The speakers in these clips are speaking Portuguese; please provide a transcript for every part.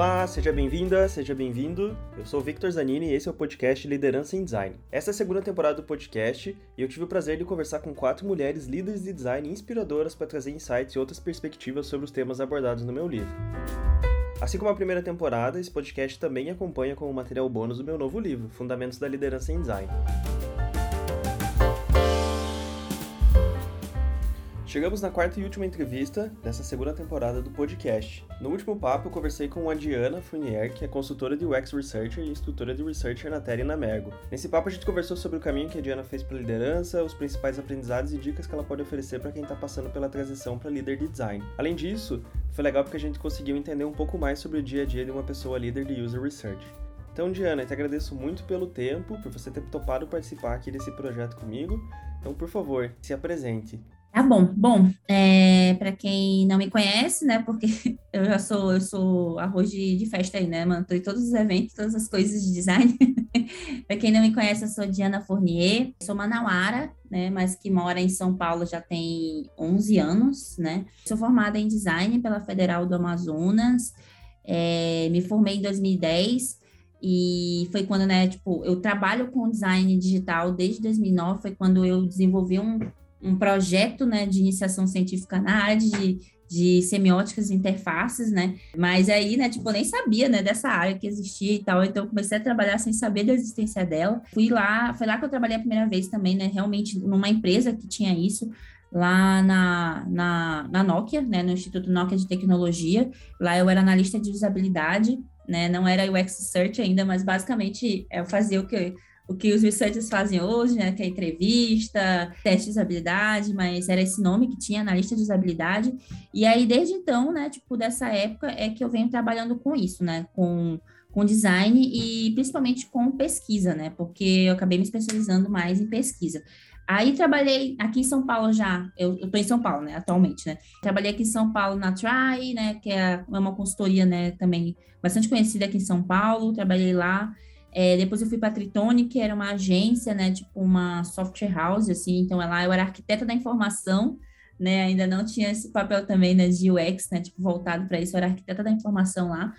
Olá, seja bem-vinda, seja bem-vindo. Eu sou o Victor Zanini e esse é o podcast Liderança em Design. Essa é a segunda temporada do podcast e eu tive o prazer de conversar com quatro mulheres líderes de design inspiradoras para trazer insights e outras perspectivas sobre os temas abordados no meu livro. Assim como a primeira temporada, esse podcast também acompanha como material bônus do meu novo livro, Fundamentos da Liderança em Design. Chegamos na quarta e última entrevista dessa segunda temporada do podcast. No último papo, eu conversei com a Diana Fournier, que é consultora de UX Researcher e instrutora de Researcher na Terra e na Mergo. Nesse papo, a gente conversou sobre o caminho que a Diana fez para liderança, os principais aprendizados e dicas que ela pode oferecer para quem está passando pela transição para líder de design. Além disso, foi legal porque a gente conseguiu entender um pouco mais sobre o dia a dia de uma pessoa líder de User Research. Então, Diana, eu te agradeço muito pelo tempo, por você ter topado participar aqui desse projeto comigo. Então, por favor, se apresente. Tá bom. Bom, é, para quem não me conhece, né, porque eu já sou, eu sou arroz de, de festa aí, né, mano, tô em todos os eventos, todas as coisas de design. para quem não me conhece, eu sou Diana Fournier, sou manauara, né, mas que mora em São Paulo já tem 11 anos, né. Sou formada em design pela Federal do Amazonas, é, me formei em 2010 e foi quando, né, tipo, eu trabalho com design digital desde 2009, foi quando eu desenvolvi um um projeto né, de iniciação científica na área de, de semióticas e interfaces, né? Mas aí, né, tipo, eu nem sabia, né, dessa área que existia e tal, então comecei a trabalhar sem saber da existência dela. Fui lá, foi lá que eu trabalhei a primeira vez também, né, realmente numa empresa que tinha isso, lá na, na, na Nokia, né, no Instituto Nokia de Tecnologia. Lá eu era analista de usabilidade, né, não era UX Search ainda, mas basicamente eu fazia o que o que os researchers fazem hoje, né, que é entrevista, teste de usabilidade, mas era esse nome que tinha na lista de usabilidade. E aí, desde então, né, tipo, dessa época é que eu venho trabalhando com isso, né, com, com design e principalmente com pesquisa, né, porque eu acabei me especializando mais em pesquisa. Aí trabalhei aqui em São Paulo já, eu, eu tô em São Paulo, né, atualmente, né, trabalhei aqui em São Paulo na Try, né, que é uma consultoria, né, também bastante conhecida aqui em São Paulo, trabalhei lá, é, depois eu fui para Tritone, que era uma agência, né, tipo uma software house, assim, então lá eu era arquiteta da informação, né, ainda não tinha esse papel também, né, de UX, né, tipo, voltado para isso, eu era arquiteta da informação lá,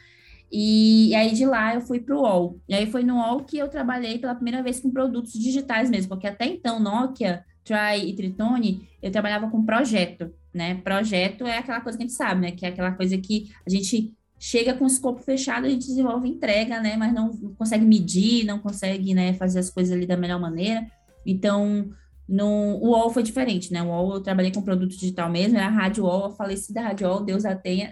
e, e aí de lá eu fui para o UOL, e aí foi no UOL que eu trabalhei pela primeira vez com produtos digitais mesmo, porque até então Nokia, Try e Tritone, eu trabalhava com projeto, né, projeto é aquela coisa que a gente sabe, né, que é aquela coisa que a gente chega com o escopo fechado, a gente desenvolve entrega, né? Mas não consegue medir, não consegue né, fazer as coisas ali da melhor maneira. Então, no, o UOL foi diferente, né? O UOL eu trabalhei com produto digital mesmo, era a Rádio UOL, a falecida Rádio UOL, Deus a tenha.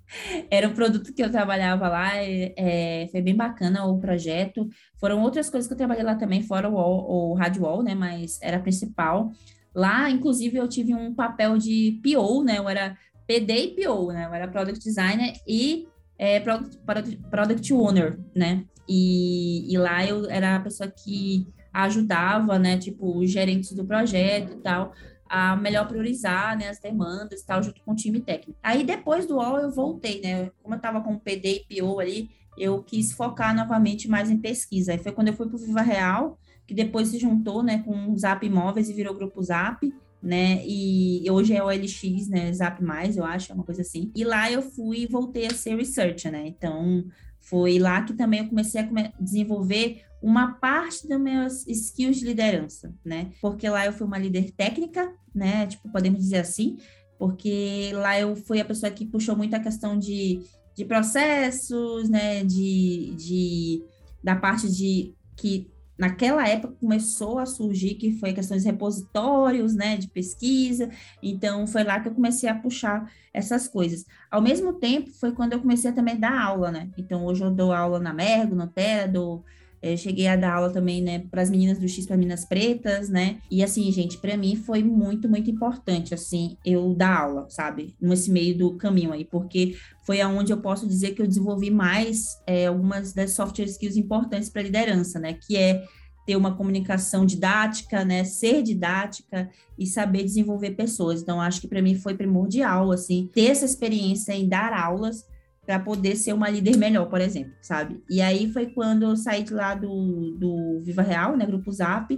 era o produto que eu trabalhava lá, é, foi bem bacana o projeto. Foram outras coisas que eu trabalhei lá também, fora o, UOL, o Rádio UOL, né? Mas era a principal. Lá, inclusive, eu tive um papel de PO, né? Eu era PD e PO, né? Eu era Product Designer e é, product, product, Owner, né? E, e lá eu era a pessoa que ajudava, né? Tipo, os gerentes do projeto e tal, a melhor priorizar né, as demandas e tal, junto com o time técnico. Aí depois do UOL eu voltei, né? Como eu estava com o PD e PO ali, eu quis focar novamente mais em pesquisa. Aí foi quando eu fui para o Viva Real, que depois se juntou né, com o Zap Imóveis e virou Grupo Zap né? E hoje é o LX, né? Zap mais, eu acho, é uma coisa assim. E lá eu fui e voltei a ser researcher, né? Então foi lá que também eu comecei a desenvolver uma parte dos meus skills de liderança, né? Porque lá eu fui uma líder técnica, né? Tipo, podemos dizer assim, porque lá eu fui a pessoa que puxou muito a questão de, de processos, né? De, de da parte de que naquela época começou a surgir que foi questões de repositórios, né, de pesquisa. Então foi lá que eu comecei a puxar essas coisas. Ao mesmo tempo foi quando eu comecei a também dar aula, né? Então hoje eu dou aula na Mergo, no Terra, dou cheguei a dar aula também, né, para as meninas do X para Minas Pretas, né? E assim, gente, para mim foi muito, muito importante, assim, eu dar aula, sabe? Nesse meio do caminho aí, porque foi aonde eu posso dizer que eu desenvolvi mais é, algumas das soft skills importantes para liderança, né? Que é ter uma comunicação didática, né, ser didática e saber desenvolver pessoas. Então, acho que para mim foi primordial, assim, ter essa experiência em dar aulas para poder ser uma líder melhor, por exemplo, sabe? E aí foi quando eu saí de lá do, do Viva Real, né, Grupo Zap,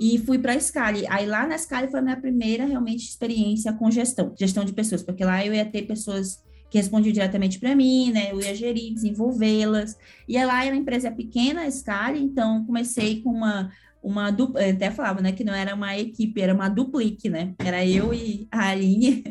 e fui para a Scali. Aí lá na Scali foi a minha primeira realmente experiência com gestão, gestão de pessoas, porque lá eu ia ter pessoas que respondiam diretamente para mim, né? Eu ia gerir, desenvolvê-las. E lá uma empresa pequena a escala, então comecei com uma uma dupla, até falava, né, que não era uma equipe, era uma duplique, né? Era eu e a Aline.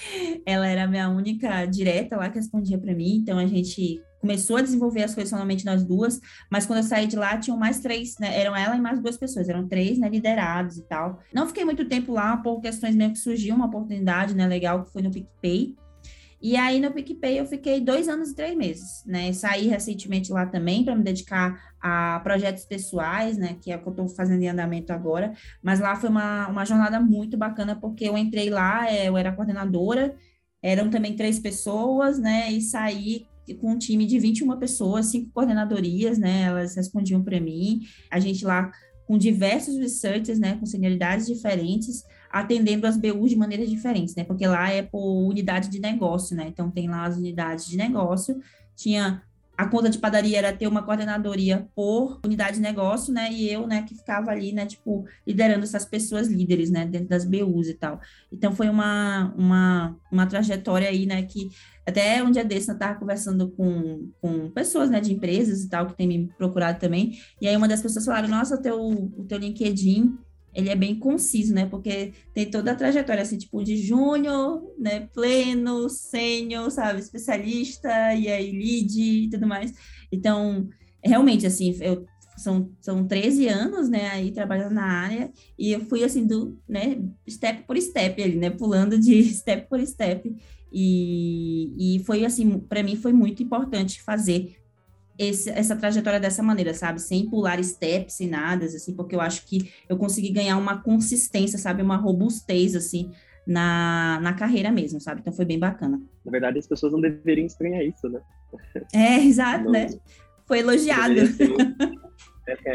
Ela era a minha única direta lá que respondia para mim, então a gente começou a desenvolver as coisas somente nós duas, mas quando eu saí de lá tinham mais três, né? Eram ela e mais duas pessoas, eram três, né, liderados e tal. Não fiquei muito tempo lá por questões mesmo que surgiu uma oportunidade, né, legal que foi no PicPay. E aí no PicPay eu fiquei dois anos e três meses, né? Saí recentemente lá também para me dedicar a projetos pessoais, né? Que é o que eu estou fazendo em andamento agora. Mas lá foi uma, uma jornada muito bacana, porque eu entrei lá, é, eu era coordenadora, eram também três pessoas, né? E saí com um time de 21 pessoas, cinco coordenadorias, né? Elas respondiam para mim. A gente lá com diversos researchers, né? Com senioridades diferentes atendendo as BUs de maneiras diferentes, né? Porque lá é por unidade de negócio, né? Então tem lá as unidades de negócio, tinha a conta de padaria era ter uma coordenadoria por unidade de negócio, né? E eu, né, que ficava ali, né, tipo, liderando essas pessoas líderes, né, dentro das BUs e tal. Então foi uma, uma, uma trajetória aí, né, que até um dia desse eu estava conversando com, com pessoas, né, de empresas e tal, que tem me procurado também. E aí uma das pessoas falaram: Nossa, teu, o teu LinkedIn ele é bem conciso, né? Porque tem toda a trajetória, assim, tipo, de júnior, né? Pleno, sênior, sabe? Especialista, e aí lead e tudo mais. Então, realmente, assim, eu, são, são 13 anos, né, aí trabalhando na área, e eu fui, assim, do, né, step por step ali, né? Pulando de step por step. E, e foi, assim, para mim foi muito importante fazer esse, essa trajetória dessa maneira, sabe? Sem pular steps, sem nada, assim, porque eu acho que eu consegui ganhar uma consistência, sabe? Uma robustez, assim, na, na carreira mesmo, sabe? Então foi bem bacana. Na verdade, as pessoas não deveriam estranhar isso, né? É, exato, não, né? Foi elogiado. É,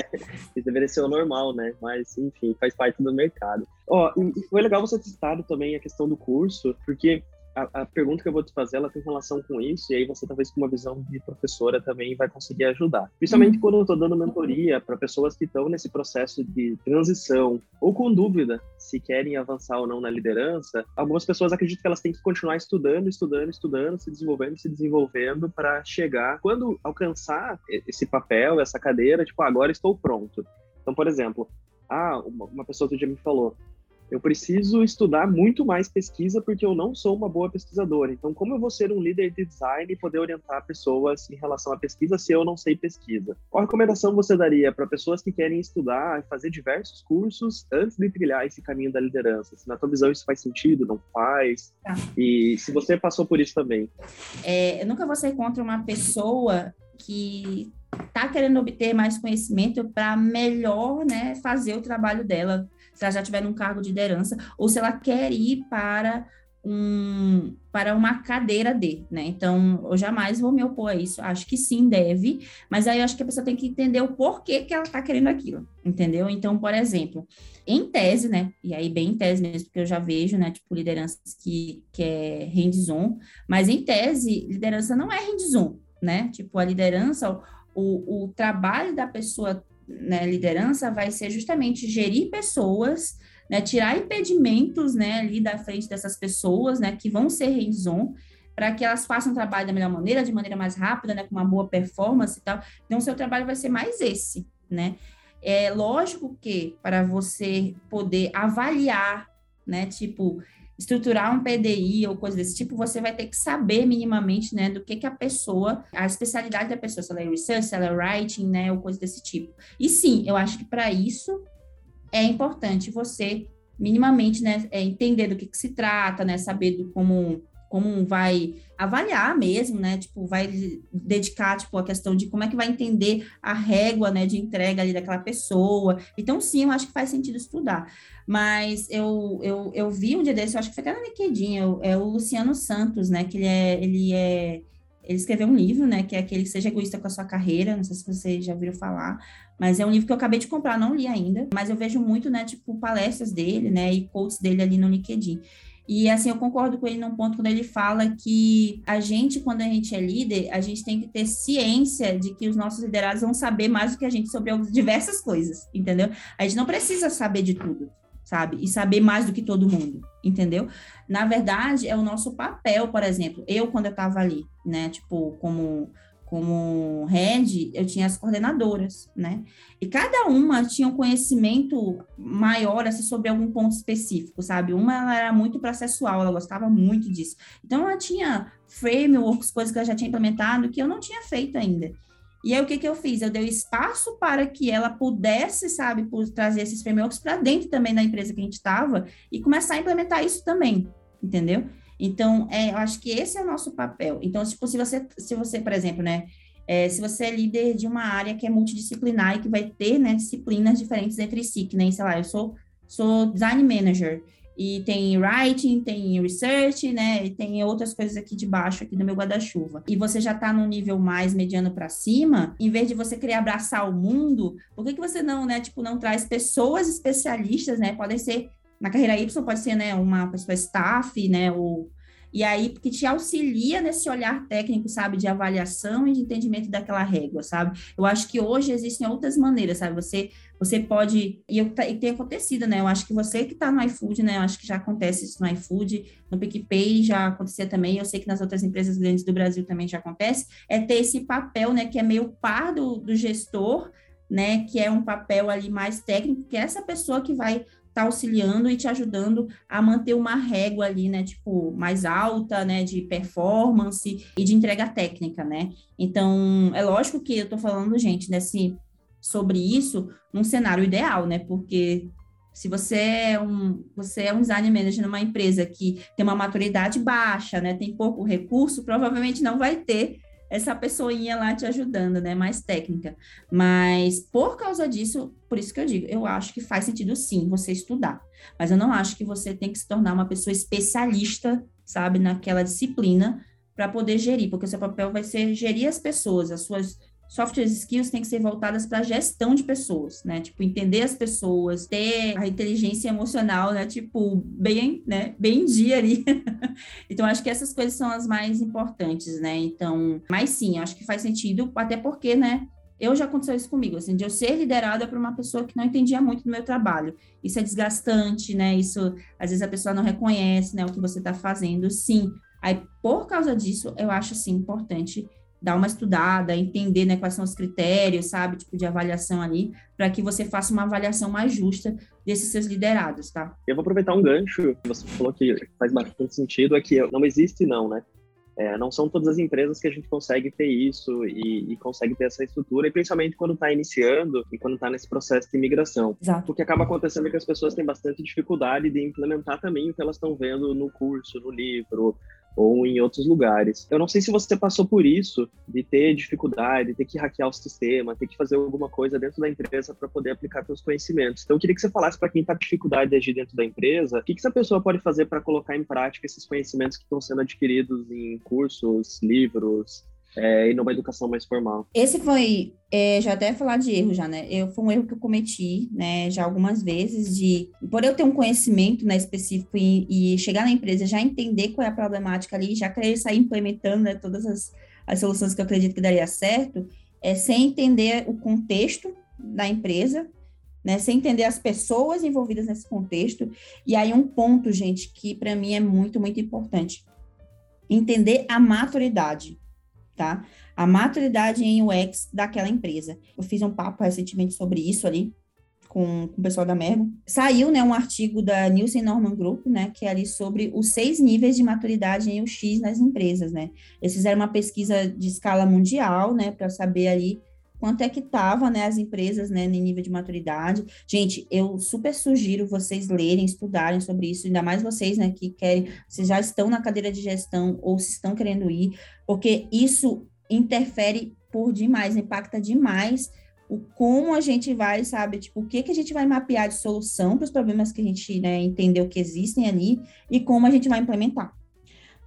isso deveria ser o normal, né? Mas, enfim, faz parte do mercado. Ó, oh, e foi legal você ter citado também a questão do curso, porque a, a, pergunta que eu vou te fazer, ela tem relação com isso, e aí você talvez com uma visão de professora também vai conseguir ajudar. Principalmente uhum. quando eu estou dando mentoria para pessoas que estão nesse processo de transição, ou com dúvida se querem avançar ou não na liderança, algumas pessoas acreditam que elas têm que continuar estudando, estudando, estudando, se desenvolvendo, se desenvolvendo para chegar, quando alcançar esse papel, essa cadeira, tipo, ah, agora estou pronto. Então, por exemplo, ah, uma pessoa outro dia me falou, eu preciso estudar muito mais pesquisa porque eu não sou uma boa pesquisadora. Então, como eu vou ser um líder de design e poder orientar pessoas em relação à pesquisa se eu não sei pesquisa? Qual recomendação você daria para pessoas que querem estudar e fazer diversos cursos antes de trilhar esse caminho da liderança? Se na tua visão isso faz sentido, não faz? Tá. E se você passou por isso também? É, eu nunca vou ser contra uma pessoa que está querendo obter mais conhecimento para melhor né, fazer o trabalho dela se ela já tiver num cargo de liderança, ou se ela quer ir para um, para uma cadeira de, né? Então, eu jamais vou me opor a isso. Acho que sim, deve, mas aí eu acho que a pessoa tem que entender o porquê que ela está querendo aquilo, entendeu? Então, por exemplo, em tese, né? E aí, bem em tese mesmo, porque eu já vejo, né? Tipo, lideranças que, que é hands-on, mas em tese, liderança não é hands-on, né? Tipo, a liderança, o, o, o trabalho da pessoa né, liderança vai ser justamente gerir pessoas, né, tirar impedimentos, né, ali da frente dessas pessoas, né, que vão ser hands-on, para que elas façam o trabalho da melhor maneira, de maneira mais rápida, né, com uma boa performance e tal. Então, o seu trabalho vai ser mais esse, né? É lógico que para você poder avaliar, né, tipo, estruturar um PDI ou coisa desse tipo, você vai ter que saber minimamente, né, do que que a pessoa, a especialidade da pessoa, se ela é research, se ela é writing, né, ou coisa desse tipo. E sim, eu acho que para isso é importante você minimamente, né, é, entender do que que se trata, né, saber do como como vai avaliar mesmo, né? Tipo, vai dedicar, tipo, a questão de como é que vai entender a régua, né, de entrega ali daquela pessoa. Então, sim, eu acho que faz sentido estudar. Mas eu, eu, eu vi um dia desse, eu acho que foi até na LinkedIn, é o Luciano Santos, né, que ele é, ele é ele escreveu um livro, né, que é aquele que Seja Egoísta com a Sua Carreira, não sei se vocês já ouviram falar, mas é um livro que eu acabei de comprar, não li ainda, mas eu vejo muito, né, tipo, palestras dele, né, e quotes dele ali no LinkedIn. E assim, eu concordo com ele num ponto quando ele fala que a gente, quando a gente é líder, a gente tem que ter ciência de que os nossos liderados vão saber mais do que a gente sobre diversas coisas, entendeu? A gente não precisa saber de tudo, sabe? E saber mais do que todo mundo, entendeu? Na verdade, é o nosso papel, por exemplo. Eu, quando eu estava ali, né, tipo, como como head, eu tinha as coordenadoras, né? E cada uma tinha um conhecimento maior assim, sobre algum ponto específico, sabe? Uma ela era muito processual, ela gostava muito disso. Então ela tinha frameworks, coisas que ela já tinha implementado que eu não tinha feito ainda. E aí o que que eu fiz? Eu dei espaço para que ela pudesse, sabe, trazer esses frameworks para dentro também da empresa que a gente estava e começar a implementar isso também, entendeu? Então, é, eu acho que esse é o nosso papel. Então, tipo, se você, se você, por exemplo, né, é, se você é líder de uma área que é multidisciplinar e que vai ter, né, disciplinas diferentes entre si, que nem, sei lá, eu sou, sou design manager, e tem writing, tem research, né, e tem outras coisas aqui de baixo, aqui no meu guarda-chuva. E você já está no nível mais mediano para cima, em vez de você querer abraçar o mundo, por que, que você não, né, tipo, não traz pessoas especialistas, né, podem ser na carreira Y pode ser, né, uma pessoa staff, né, ou e aí que te auxilia nesse olhar técnico, sabe, de avaliação e de entendimento daquela régua, sabe? Eu acho que hoje existem outras maneiras, sabe? Você você pode e, e tem acontecido, né? Eu acho que você que está no iFood, né? Eu acho que já acontece isso no iFood, no PicPay já acontecia também. Eu sei que nas outras empresas grandes do Brasil também já acontece. É ter esse papel, né? Que é meio par do, do gestor, né? Que é um papel ali mais técnico, que é essa pessoa que vai tá auxiliando e te ajudando a manter uma régua ali, né, tipo, mais alta, né, de performance e de entrega técnica, né? Então, é lógico que eu tô falando, gente, desse sobre isso num cenário ideal, né? Porque se você é um você é um design manager numa empresa que tem uma maturidade baixa, né, tem pouco recurso, provavelmente não vai ter essa pessoinha lá te ajudando, né? Mais técnica. Mas por causa disso, por isso que eu digo, eu acho que faz sentido sim você estudar. Mas eu não acho que você tem que se tornar uma pessoa especialista, sabe, naquela disciplina para poder gerir, porque o seu papel vai ser gerir as pessoas, as suas soft skills têm que ser voltadas para a gestão de pessoas, né? Tipo, entender as pessoas, ter a inteligência emocional, né? Tipo, bem, né? Bem em dia ali. então, acho que essas coisas são as mais importantes, né? Então, mas sim, acho que faz sentido, até porque, né? Eu já aconteceu isso comigo, assim, de eu ser liderada por uma pessoa que não entendia muito do meu trabalho. Isso é desgastante, né? Isso, às vezes a pessoa não reconhece, né, o que você está fazendo. Sim. Aí, por causa disso, eu acho, assim, importante dar uma estudada, entender né, quais são os critérios, sabe, tipo de avaliação ali, para que você faça uma avaliação mais justa desses seus liderados, tá? Eu vou aproveitar um gancho que você falou que faz bastante sentido, é que não existe não, né? É, não são todas as empresas que a gente consegue ter isso e, e consegue ter essa estrutura, e principalmente quando está iniciando e quando está nesse processo de imigração. Exato. O que acaba acontecendo é que as pessoas têm bastante dificuldade de implementar também o que elas estão vendo no curso, no livro, ou em outros lugares. Eu não sei se você passou por isso, de ter dificuldade, de ter que hackear o sistema, ter que fazer alguma coisa dentro da empresa para poder aplicar seus conhecimentos. Então, eu queria que você falasse para quem está com dificuldade de agir dentro da empresa, o que, que essa pessoa pode fazer para colocar em prática esses conhecimentos que estão sendo adquiridos em cursos, livros, é, e numa educação mais formal. Esse foi, é, já até falar de erro já, né? Eu, foi um erro que eu cometi, né, já algumas vezes, de, por eu ter um conhecimento, né, específico e, e chegar na empresa, já entender qual é a problemática ali, já querer sair implementando, né, todas as, as soluções que eu acredito que daria certo, é, sem entender o contexto da empresa, né, sem entender as pessoas envolvidas nesse contexto. E aí um ponto, gente, que para mim é muito, muito importante. Entender a maturidade tá? A maturidade em UX daquela empresa. Eu fiz um papo recentemente sobre isso ali, com, com, o pessoal da Mergo. Saiu, né, um artigo da Nielsen Norman Group, né, que é ali sobre os seis níveis de maturidade em UX nas empresas, né. Eles fizeram uma pesquisa de escala mundial, né, para saber ali quanto é que tava, né, as empresas, né, em nível de maturidade. Gente, eu super sugiro vocês lerem, estudarem sobre isso, ainda mais vocês, né, que querem, vocês já estão na cadeira de gestão ou se estão querendo ir, porque isso interfere por demais, impacta demais o como a gente vai, sabe, tipo, o que que a gente vai mapear de solução para os problemas que a gente, né, entendeu que existem ali e como a gente vai implementar.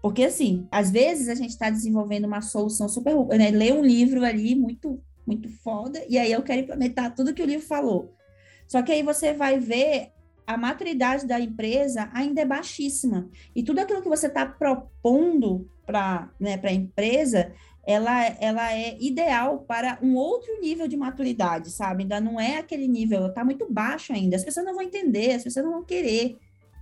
Porque, assim, às vezes a gente está desenvolvendo uma solução super, né, lê um livro ali muito muito foda, e aí eu quero implementar tudo que o livro falou. Só que aí você vai ver a maturidade da empresa ainda é baixíssima. E tudo aquilo que você está propondo para né, a empresa, ela, ela é ideal para um outro nível de maturidade, sabe? Ainda não é aquele nível, está muito baixo ainda. As pessoas não vão entender, as pessoas não vão querer.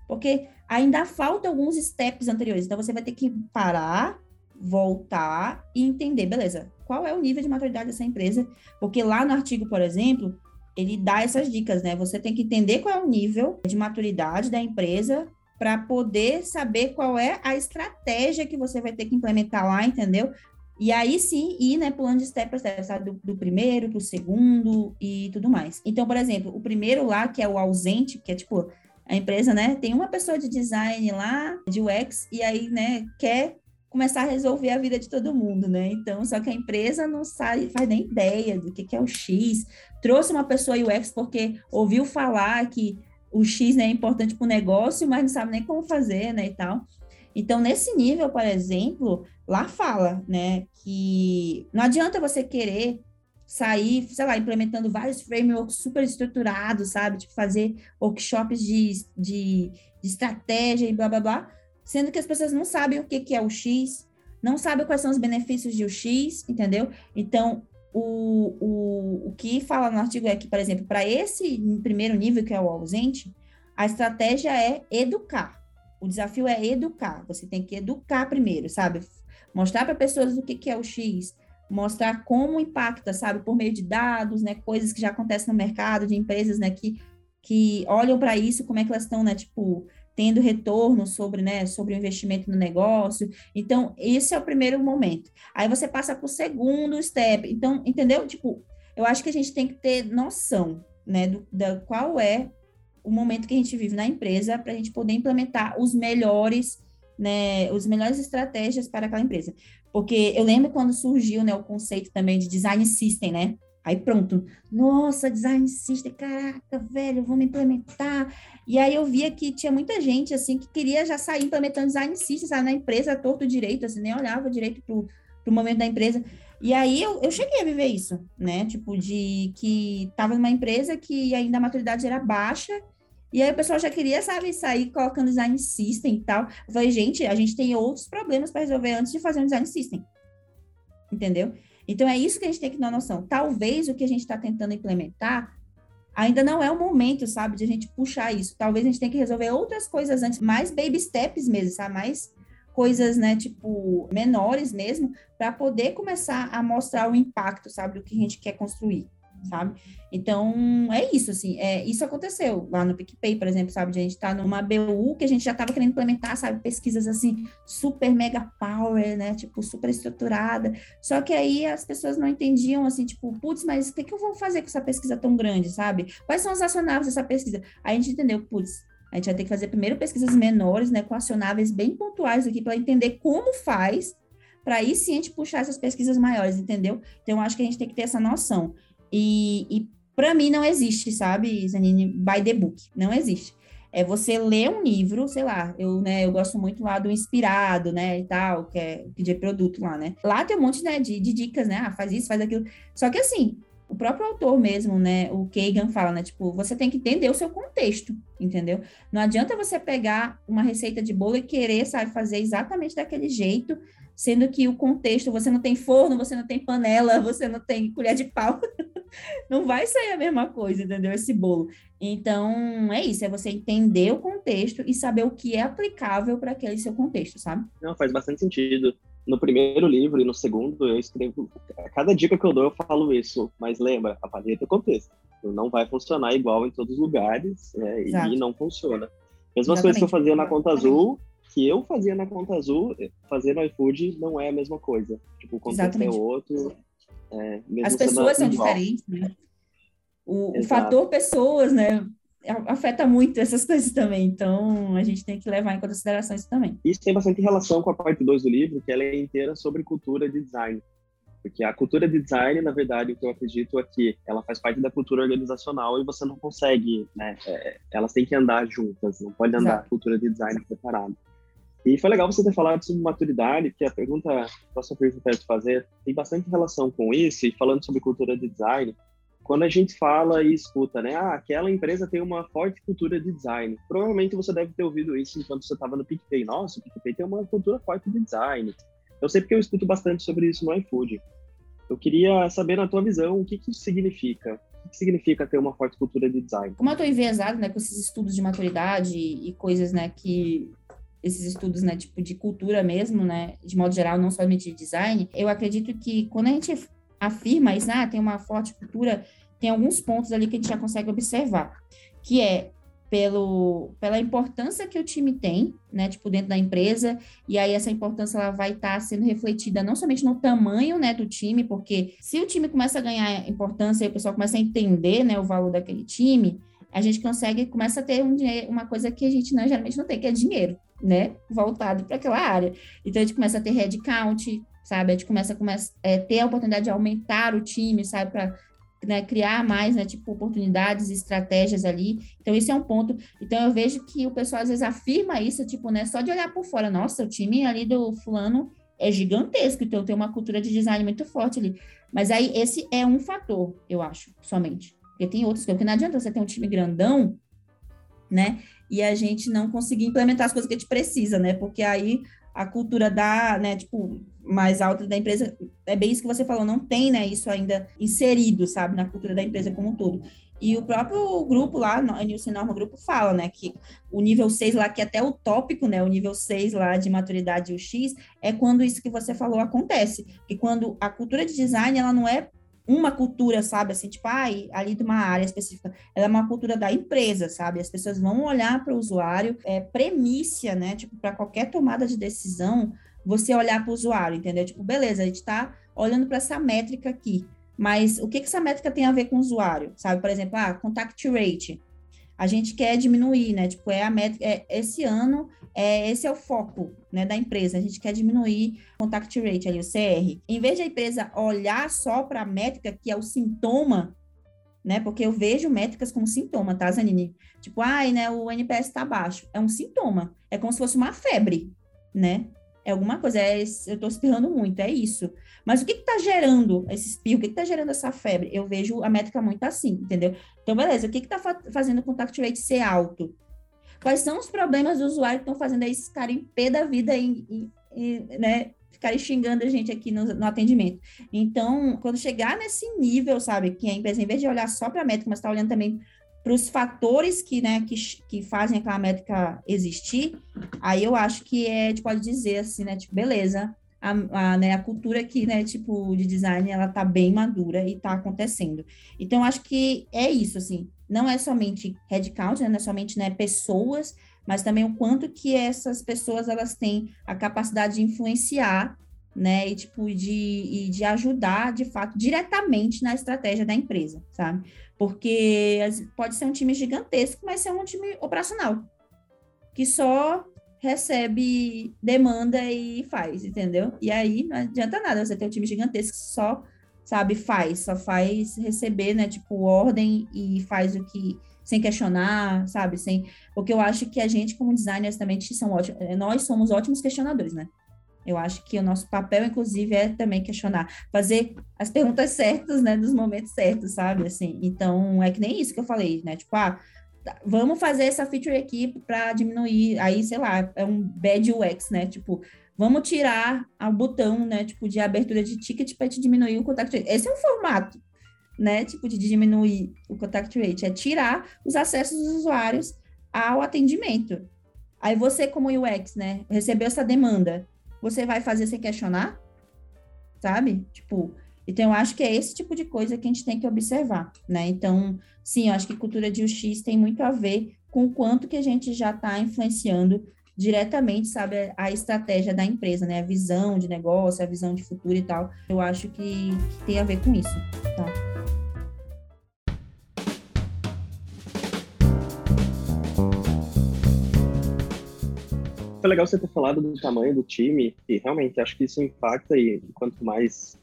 Porque ainda falta alguns steps anteriores. Então, você vai ter que parar, voltar e entender, beleza, qual é o nível de maturidade dessa empresa? Porque lá no artigo, por exemplo, ele dá essas dicas, né? Você tem que entender qual é o nível de maturidade da empresa para poder saber qual é a estratégia que você vai ter que implementar lá, entendeu? E aí sim ir, né, pulando de step para step, sabe? Do, do primeiro para o segundo e tudo mais. Então, por exemplo, o primeiro lá, que é o ausente, que é tipo, a empresa, né, tem uma pessoa de design lá, de UX, e aí, né, quer começar a resolver a vida de todo mundo, né? Então, só que a empresa não sabe, faz nem ideia do que, que é o X. Trouxe uma pessoa UX porque ouviu falar que o X né, é importante para o negócio, mas não sabe nem como fazer, né, e tal. Então, nesse nível, por exemplo, lá fala, né, que não adianta você querer sair, sei lá, implementando vários frameworks super estruturados, sabe? Tipo, fazer workshops de, de, de estratégia e blá, blá, blá, sendo que as pessoas não sabem o que, que é o X, não sabem quais são os benefícios de o X, entendeu? Então, o, o, o que fala no artigo é que, por exemplo, para esse primeiro nível, que é o ausente, a estratégia é educar. O desafio é educar. Você tem que educar primeiro, sabe? Mostrar para pessoas o que, que é o X, mostrar como impacta, sabe, por meio de dados, né, coisas que já acontecem no mercado, de empresas, né, que, que olham para isso, como é que elas estão, né, tipo, tendo retorno sobre, né, sobre o investimento no negócio. Então, esse é o primeiro momento. Aí você passa para o segundo step. Então, entendeu? Tipo, eu acho que a gente tem que ter noção, né, do, da qual é o momento que a gente vive na empresa para a gente poder implementar os melhores, né, os melhores estratégias para aquela empresa. Porque eu lembro quando surgiu, né, o conceito também de design system, né? Aí pronto, nossa, design system, caraca, velho, vamos implementar. E aí eu via que tinha muita gente, assim, que queria já sair implementando design system, sabe, na empresa, torto direito, assim, nem olhava direito pro, pro momento da empresa. E aí eu, eu cheguei a viver isso, né, tipo, de que tava numa empresa que ainda a maturidade era baixa, e aí o pessoal já queria, sabe, sair colocando design system e tal. Eu falei, gente, a gente tem outros problemas para resolver antes de fazer um design system. Entendeu? Então, é isso que a gente tem que dar noção. Talvez o que a gente está tentando implementar ainda não é o momento, sabe, de a gente puxar isso. Talvez a gente tenha que resolver outras coisas antes, mais baby steps mesmo, sabe? Mais coisas, né, tipo, menores mesmo, para poder começar a mostrar o impacto, sabe, do que a gente quer construir sabe? Então, é isso, assim, é, isso aconteceu lá no PicPay, por exemplo, sabe? A gente tá numa BU que a gente já estava querendo implementar, sabe? Pesquisas, assim, super mega power, né? Tipo, super estruturada. Só que aí as pessoas não entendiam, assim, tipo, putz, mas o que, que eu vou fazer com essa pesquisa tão grande, sabe? Quais são os acionáveis dessa pesquisa? Aí a gente entendeu, putz, a gente vai ter que fazer primeiro pesquisas menores, né? Com acionáveis bem pontuais aqui, para entender como faz, para aí sim a gente puxar essas pesquisas maiores, entendeu? Então, acho que a gente tem que ter essa noção. E, e para mim não existe, sabe, Zanine, by the book. Não existe. É você ler um livro, sei lá, eu, né, eu gosto muito lá do Inspirado, né, e tal, que é de produto lá, né. Lá tem um monte, né, de, de dicas, né, ah, faz isso, faz aquilo. Só que assim, o próprio autor mesmo, né, o Kagan fala, né, tipo, você tem que entender o seu contexto, entendeu? Não adianta você pegar uma receita de bolo e querer, sabe, fazer exatamente daquele jeito, sendo que o contexto, você não tem forno, você não tem panela, você não tem colher de pau, não vai sair a mesma coisa, entendeu? Esse bolo. Então, é isso, é você entender o contexto e saber o que é aplicável para aquele seu contexto, sabe? Não, faz bastante sentido. No primeiro livro e no segundo, eu escrevo. Cada dica que eu dou, eu falo isso. Mas lembra, avalie o contexto. Não vai funcionar igual em todos os lugares né, e não funciona. Mesmas coisas que eu fazia na conta azul, que eu fazia na conta azul, fazer no iFood não é a mesma coisa. Tipo, o contexto é Exatamente. é outro. É, As pessoas são igual. diferentes, né? O, o, fator pessoas, né? Afeta muito essas coisas também. Então, a gente tem que levar em consideração isso também. Isso tem bastante relação com a parte 2 do livro, que ela é inteira sobre cultura de design. Porque a cultura de design, na verdade, o que eu acredito é que ela faz parte da cultura organizacional e você não consegue, né? É, elas têm que andar juntas, não pode andar Exato. a cultura de design separada. E foi legal você ter falado sobre maturidade, que a pergunta, a próxima pergunta que eu quero te fazer, tem bastante relação com isso, e falando sobre cultura de design, quando a gente fala e escuta, né, ah, aquela empresa tem uma forte cultura de design, provavelmente você deve ter ouvido isso enquanto você estava no PicPay. Nossa, o PicPay tem uma cultura forte de design. Eu sei porque eu escuto bastante sobre isso no iFood. Eu queria saber, na tua visão, o que, que isso significa. que significa ter uma forte cultura de design? Como eu estou enviesado, né, com esses estudos de maturidade e coisas, né, que esses estudos, né, tipo de cultura mesmo, né, de modo geral, não somente de design, eu acredito que quando a gente afirma isso, ah, tem uma forte cultura, tem alguns pontos ali que a gente já consegue observar, que é pelo, pela importância que o time tem, né, tipo, dentro da empresa, e aí essa importância ela vai estar tá sendo refletida não somente no tamanho, né, do time, porque se o time começa a ganhar importância e o pessoal começa a entender, né, o valor daquele time, a gente consegue, começa a ter um uma coisa que a gente não, geralmente não tem, que é dinheiro, né, voltado para aquela área. Então, a gente começa a ter headcount, sabe, a gente começa a começa, é, ter a oportunidade de aumentar o time, sabe, para né, criar mais, né, tipo, oportunidades, estratégias ali. Então, esse é um ponto. Então, eu vejo que o pessoal às vezes afirma isso, tipo, né, só de olhar por fora, nossa, o time ali do fulano é gigantesco, então tem uma cultura de design muito forte ali. Mas aí, esse é um fator, eu acho, somente. Porque tem outros, porque não adianta você ter um time grandão, né, e a gente não conseguir implementar as coisas que a gente precisa, né, porque aí a cultura da, né, tipo, mais alta da empresa, é bem isso que você falou, não tem, né, isso ainda inserido, sabe, na cultura da empresa como um todo. E o próprio grupo lá, a Nilson Norma Grupo, fala, né, que o nível 6 lá, que até o tópico, né, o nível 6 lá de maturidade o X, é quando isso que você falou acontece. Que quando a cultura de design, ela não é uma cultura, sabe? Assim, tipo, ai, ali de uma área específica. Ela é uma cultura da empresa, sabe? As pessoas vão olhar para o usuário, é premissa, né? Tipo, para qualquer tomada de decisão, você olhar para o usuário, entendeu? Tipo, beleza, a gente está olhando para essa métrica aqui, mas o que, que essa métrica tem a ver com o usuário, sabe? Por exemplo, ah, contact rate a gente quer diminuir, né? Tipo, é a métrica, é, esse ano, é, esse é o foco né, da empresa. A gente quer diminuir o contact rate ali, o CR. Em vez de a empresa olhar só para a métrica, que é o sintoma, né? Porque eu vejo métricas como sintoma, tá, Zanini? Tipo, ai, né, o NPS está baixo. É um sintoma. É como se fosse uma febre, né? é alguma coisa, é, eu estou espirrando muito, é isso. Mas o que está gerando esse espirro? O que está gerando essa febre? Eu vejo a métrica muito assim, entendeu? Então, beleza, o que está fa fazendo o contact rate ser alto? Quais são os problemas do usuário que estão fazendo aí esses caras em pé da vida e, e, e né, ficarem xingando a gente aqui no, no, atendimento. Então, quando chegar nesse nível, sabe, que a empresa, em vez de olhar só para a métrica, mas está olhando também para os fatores que, né, que, que fazem aquela métrica existir, aí eu acho que é, a gente pode dizer assim, né, tipo, beleza, a, a, né, a cultura aqui, né, tipo, de design, ela tá bem madura e tá acontecendo. Então, acho que é isso, assim, não é somente headcount, né, não é somente, né, pessoas, mas também o quanto que essas pessoas, elas têm a capacidade de influenciar né? E tipo, de, e de ajudar, de fato, diretamente na estratégia da empresa, sabe? Porque pode ser um time gigantesco, mas ser um time operacional, que só recebe demanda e faz, entendeu? E aí não adianta nada você ter um time gigantesco que só, sabe, faz, só faz receber, né, tipo, ordem e faz o que sem questionar, sabe, sem, porque eu acho que a gente como designers também são ótimos, nós somos ótimos questionadores, né? Eu acho que o nosso papel, inclusive, é também questionar, fazer as perguntas certas, né, nos momentos certos, sabe? Assim, então, é que nem isso que eu falei, né? Tipo, ah, vamos fazer essa feature aqui para diminuir, aí, sei lá, é um bad UX, né? Tipo, vamos tirar o botão, né, tipo, de abertura de ticket para te diminuir o contact rate. Esse é um formato, né, tipo, de diminuir o contact rate, é tirar os acessos dos usuários ao atendimento. Aí você, como UX, né, recebeu essa demanda, você vai fazer sem questionar? Sabe? Tipo, então eu acho que é esse tipo de coisa que a gente tem que observar, né? Então, sim, eu acho que cultura de UX tem muito a ver com o quanto que a gente já está influenciando diretamente, sabe, a estratégia da empresa, né? A visão de negócio, a visão de futuro e tal. Eu acho que, que tem a ver com isso, tá? Foi legal você ter falado do tamanho do time, e realmente acho que isso impacta, e quanto mais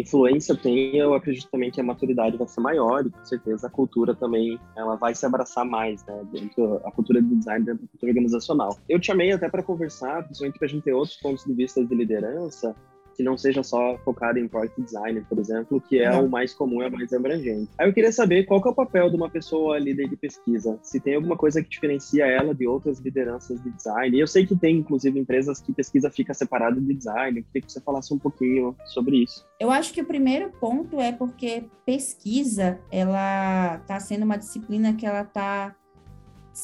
influência tem, eu acredito também que a maturidade vai ser maior e com certeza a cultura também ela vai se abraçar mais, né, dentro a cultura de design dentro da cultura organizacional. Eu te chamei até para conversar, principalmente para a gente ter outros pontos de vista de liderança, que não seja só focada em product design, por exemplo, que é não. o mais comum, é o mais abrangente. Aí eu queria saber qual que é o papel de uma pessoa líder de pesquisa, se tem alguma coisa que diferencia ela de outras lideranças de design. E eu sei que tem, inclusive, empresas que pesquisa fica separada de design. Eu queria que você falasse um pouquinho sobre isso. Eu acho que o primeiro ponto é porque pesquisa, ela está sendo uma disciplina que ela está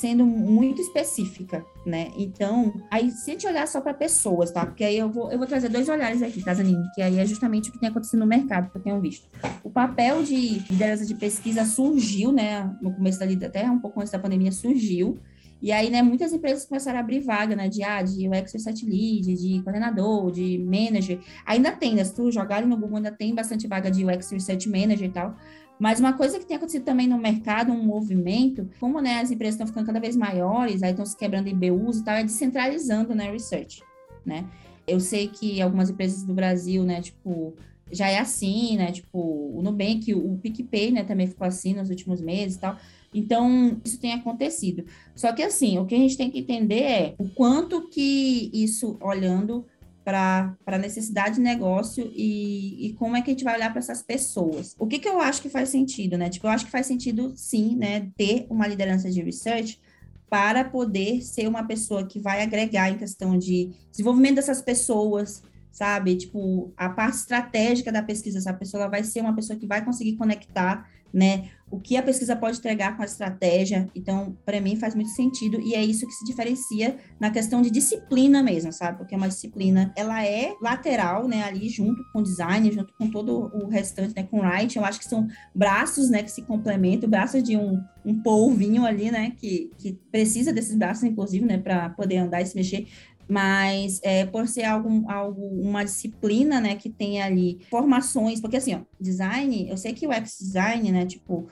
sendo muito específica, né? Então, aí se a gente olhar só para pessoas, tá? Porque aí eu vou, eu vou trazer dois olhares aqui, tá, Zanine? Que aí é justamente o que tem acontecido no mercado, que eu tenho visto. O papel de liderança de pesquisa surgiu, né? No começo da até um pouco antes da pandemia surgiu. E aí, né, muitas empresas começaram a abrir vaga, né, de, ah, de UX Research Lead, de coordenador, de manager. Ainda tem, né, se tu jogar ali no Google, ainda tem bastante vaga de UX Research Manager e tal. Mas uma coisa que tem acontecido também no mercado, um movimento, como né, as empresas estão ficando cada vez maiores, aí estão se quebrando em BUs e tal, é descentralizando né, research, né? Eu sei que algumas empresas do Brasil, né, tipo, já é assim, né? Tipo, o Nubank, o PicPay, né, também ficou assim nos últimos meses e tal. Então, isso tem acontecido. Só que, assim, o que a gente tem que entender é o quanto que isso, olhando para a necessidade de negócio e, e, como é que a gente vai olhar para essas pessoas. O que, que eu acho que faz sentido, né? Tipo, eu acho que faz sentido, sim, né, ter uma liderança de research para poder ser uma pessoa que vai agregar em questão de desenvolvimento dessas pessoas, sabe? Tipo, a parte estratégica da pesquisa, essa pessoa vai ser uma pessoa que vai conseguir conectar né? O que a pesquisa pode entregar com a estratégia. Então, para mim, faz muito sentido e é isso que se diferencia na questão de disciplina mesmo, sabe? Porque uma disciplina, ela é lateral, né? Ali junto com design, junto com todo o restante, né? Com writing, eu acho que são braços, né? Que se complementam, braços de um, um polvinho ali, né? Que, que precisa desses braços, inclusive, né? Para poder andar e se mexer mas é, por ser algo, algo, uma disciplina, né, que tem ali formações, porque assim, ó, design, eu sei que o UX design, né, tipo,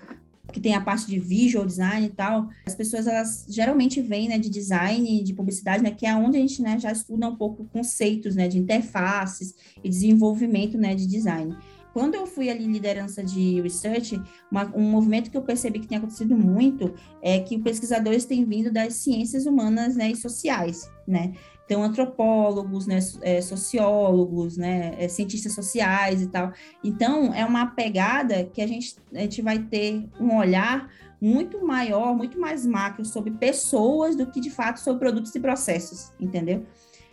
que tem a parte de visual design e tal, as pessoas, elas geralmente vêm, né, de design, de publicidade, né, que é onde a gente, né, já estuda um pouco conceitos, né, de interfaces e desenvolvimento, né, de design quando eu fui ali liderança de research, uma, um movimento que eu percebi que tem acontecido muito é que pesquisadores têm vindo das ciências humanas né, e sociais, né? Então, antropólogos, né, é, sociólogos, né, é, cientistas sociais e tal. Então, é uma pegada que a gente, a gente vai ter um olhar muito maior, muito mais macro sobre pessoas do que, de fato, sobre produtos e processos, entendeu?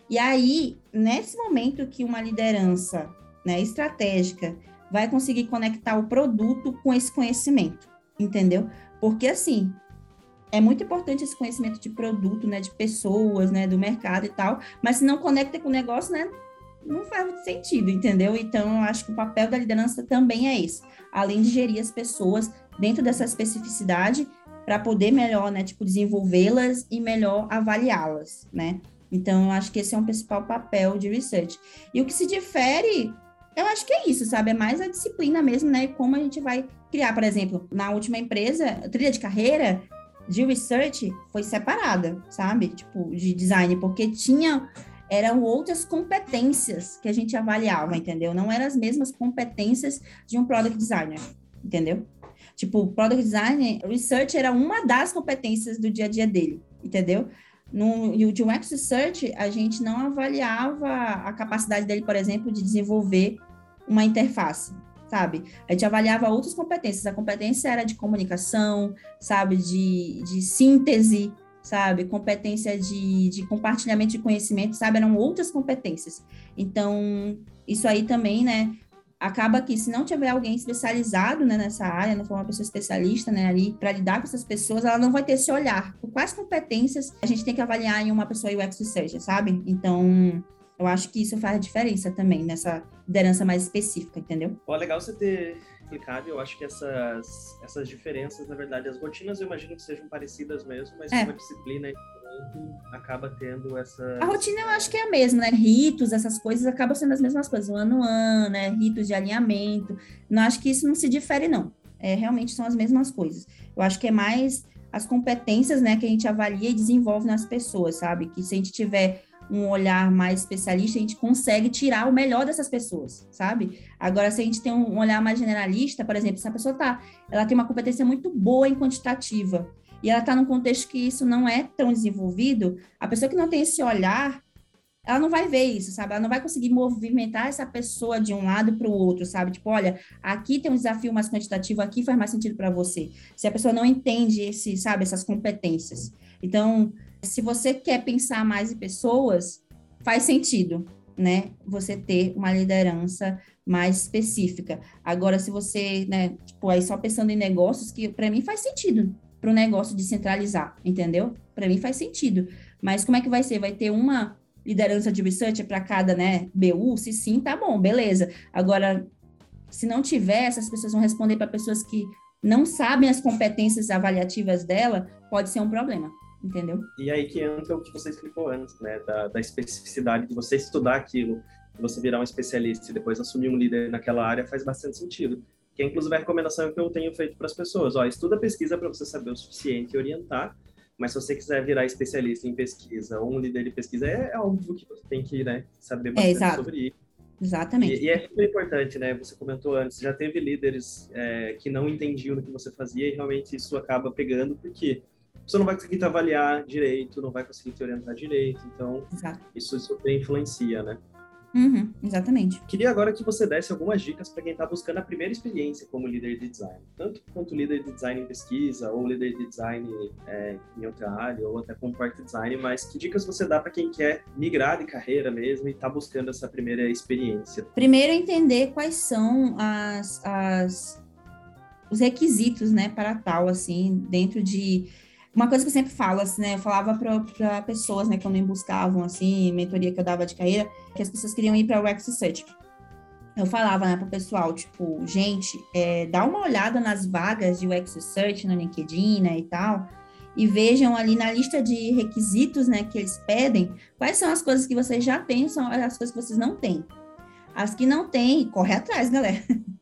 E aí, nesse momento que uma liderança né, estratégica vai conseguir conectar o produto com esse conhecimento, entendeu? Porque, assim, é muito importante esse conhecimento de produto, né, de pessoas, né, do mercado e tal, mas se não conecta com o negócio, né, não faz muito sentido, entendeu? Então, eu acho que o papel da liderança também é esse, além de gerir as pessoas dentro dessa especificidade para poder melhor, né, tipo, desenvolvê-las e melhor avaliá-las, né? Então, eu acho que esse é um principal papel de research. E o que se difere, eu acho que é isso, sabe? É mais a disciplina mesmo, né? Como a gente vai criar, por exemplo, na última empresa, trilha de carreira, de research foi separada, sabe? Tipo, de design, porque tinha eram outras competências que a gente avaliava, entendeu? Não eram as mesmas competências de um product designer, entendeu? Tipo, product design, research era uma das competências do dia a dia dele, entendeu? No de UX Research, a gente não avaliava a capacidade dele, por exemplo, de desenvolver uma interface, sabe? A gente avaliava outras competências. A competência era de comunicação, sabe? De, de síntese, sabe? Competência de, de compartilhamento de conhecimento, sabe? Eram outras competências. Então, isso aí também, né? Acaba que se não tiver alguém especializado né, nessa área, não for uma pessoa especialista né, ali para lidar com essas pessoas, ela não vai ter esse olhar. Por quais competências a gente tem que avaliar em uma pessoa UX seja, sabe? Então, eu acho que isso faz a diferença também nessa liderança mais específica, entendeu? Pô, legal você ter explicado. Eu acho que essas, essas diferenças, na verdade, as rotinas eu imagino que sejam parecidas mesmo, mas é. uma disciplina acaba tendo essa. A rotina eu acho que é a mesma, né? Ritos, essas coisas acabam sendo as mesmas coisas, o ano ano, né? Ritos de alinhamento. Não acho que isso não se difere, não. É, realmente são as mesmas coisas. Eu acho que é mais as competências, né, que a gente avalia e desenvolve nas pessoas, sabe? Que se a gente tiver um olhar mais especialista, a gente consegue tirar o melhor dessas pessoas, sabe? Agora, se a gente tem um olhar mais generalista, por exemplo, se a pessoa tá, ela tem uma competência muito boa em quantitativa e ela está num contexto que isso não é tão desenvolvido, a pessoa que não tem esse olhar, ela não vai ver isso, sabe? Ela não vai conseguir movimentar essa pessoa de um lado para o outro, sabe? Tipo, olha, aqui tem um desafio mais quantitativo, aqui faz mais sentido para você. Se a pessoa não entende esse, sabe, essas competências. Então, se você quer pensar mais em pessoas, faz sentido, né? Você ter uma liderança mais específica. Agora, se você, né, tipo, aí só pensando em negócios, que para mim faz sentido para o negócio descentralizar, entendeu? Para mim faz sentido. Mas como é que vai ser? Vai ter uma liderança de research para cada, né, BU? Se sim, tá bom, beleza. Agora, se não tiver, essas pessoas vão responder para pessoas que não sabem as competências avaliativas dela, pode ser um problema entendeu? E aí que entra o que você explicou antes, né, da, da especificidade de você estudar aquilo, de você virar um especialista e depois assumir um líder naquela área faz bastante sentido que é inclusive a recomendação que eu tenho feito para as pessoas. Ó, estuda pesquisa para você saber o suficiente e orientar, mas se você quiser virar especialista em pesquisa ou um líder de pesquisa, é, é óbvio que você tem que né, saber é, bastante é, sobre isso. Exatamente. E, e, é super importante, né? Você comentou antes, já teve líderes é, que não entendiam o que você fazia e realmente isso acaba pegando, porque você não vai conseguir te avaliar direito, não vai conseguir te orientar direito, então Exato. isso super influencia, né? Uhum, exatamente. Queria agora que você desse algumas dicas para quem está buscando a primeira experiência como líder de design, tanto quanto líder de design em pesquisa, ou líder de design é, em outra área, ou até como product design, mas que dicas você dá para quem quer migrar de carreira mesmo e está buscando essa primeira experiência? Primeiro, entender quais são as, as os requisitos, né, para tal, assim, dentro de uma coisa que eu sempre falo, assim, né? Eu falava para pessoas, né, quando me buscavam, assim, mentoria que eu dava de carreira, que as pessoas queriam ir para o UX. Eu falava, né, para o pessoal, tipo, gente, é, dá uma olhada nas vagas de UX Research no LinkedIn, né, e tal, e vejam ali na lista de requisitos, né, que eles pedem, quais são as coisas que vocês já têm, são as coisas que vocês não têm. As que não têm, corre atrás, galera.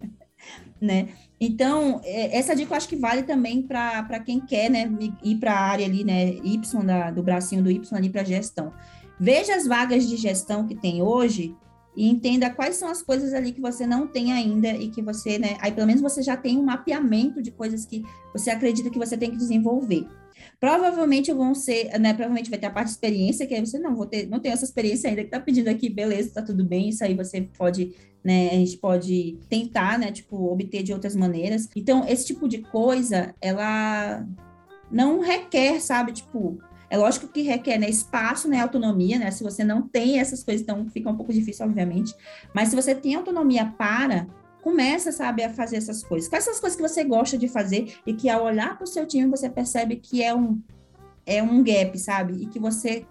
né? Então, é, essa dica eu acho que vale também para quem quer né, ir para a área ali, né, Y, da, do bracinho do Y ali para gestão. Veja as vagas de gestão que tem hoje e entenda quais são as coisas ali que você não tem ainda e que você, né, aí pelo menos você já tem um mapeamento de coisas que você acredita que você tem que desenvolver. Provavelmente vão ser, né? Provavelmente vai ter a parte de experiência, que aí você não vou ter, não tem essa experiência ainda que tá pedindo aqui, beleza, tá tudo bem, isso aí você pode, né? A gente pode tentar, né? Tipo, obter de outras maneiras. Então, esse tipo de coisa, ela não requer, sabe? Tipo, é lógico que requer né, espaço, né, autonomia, né? Se você não tem essas coisas, então fica um pouco difícil, obviamente. Mas se você tem autonomia para, começa, sabe, a fazer essas coisas. Quais são as coisas que você gosta de fazer e que ao olhar para o seu time você percebe que é um é um gap, sabe? E que você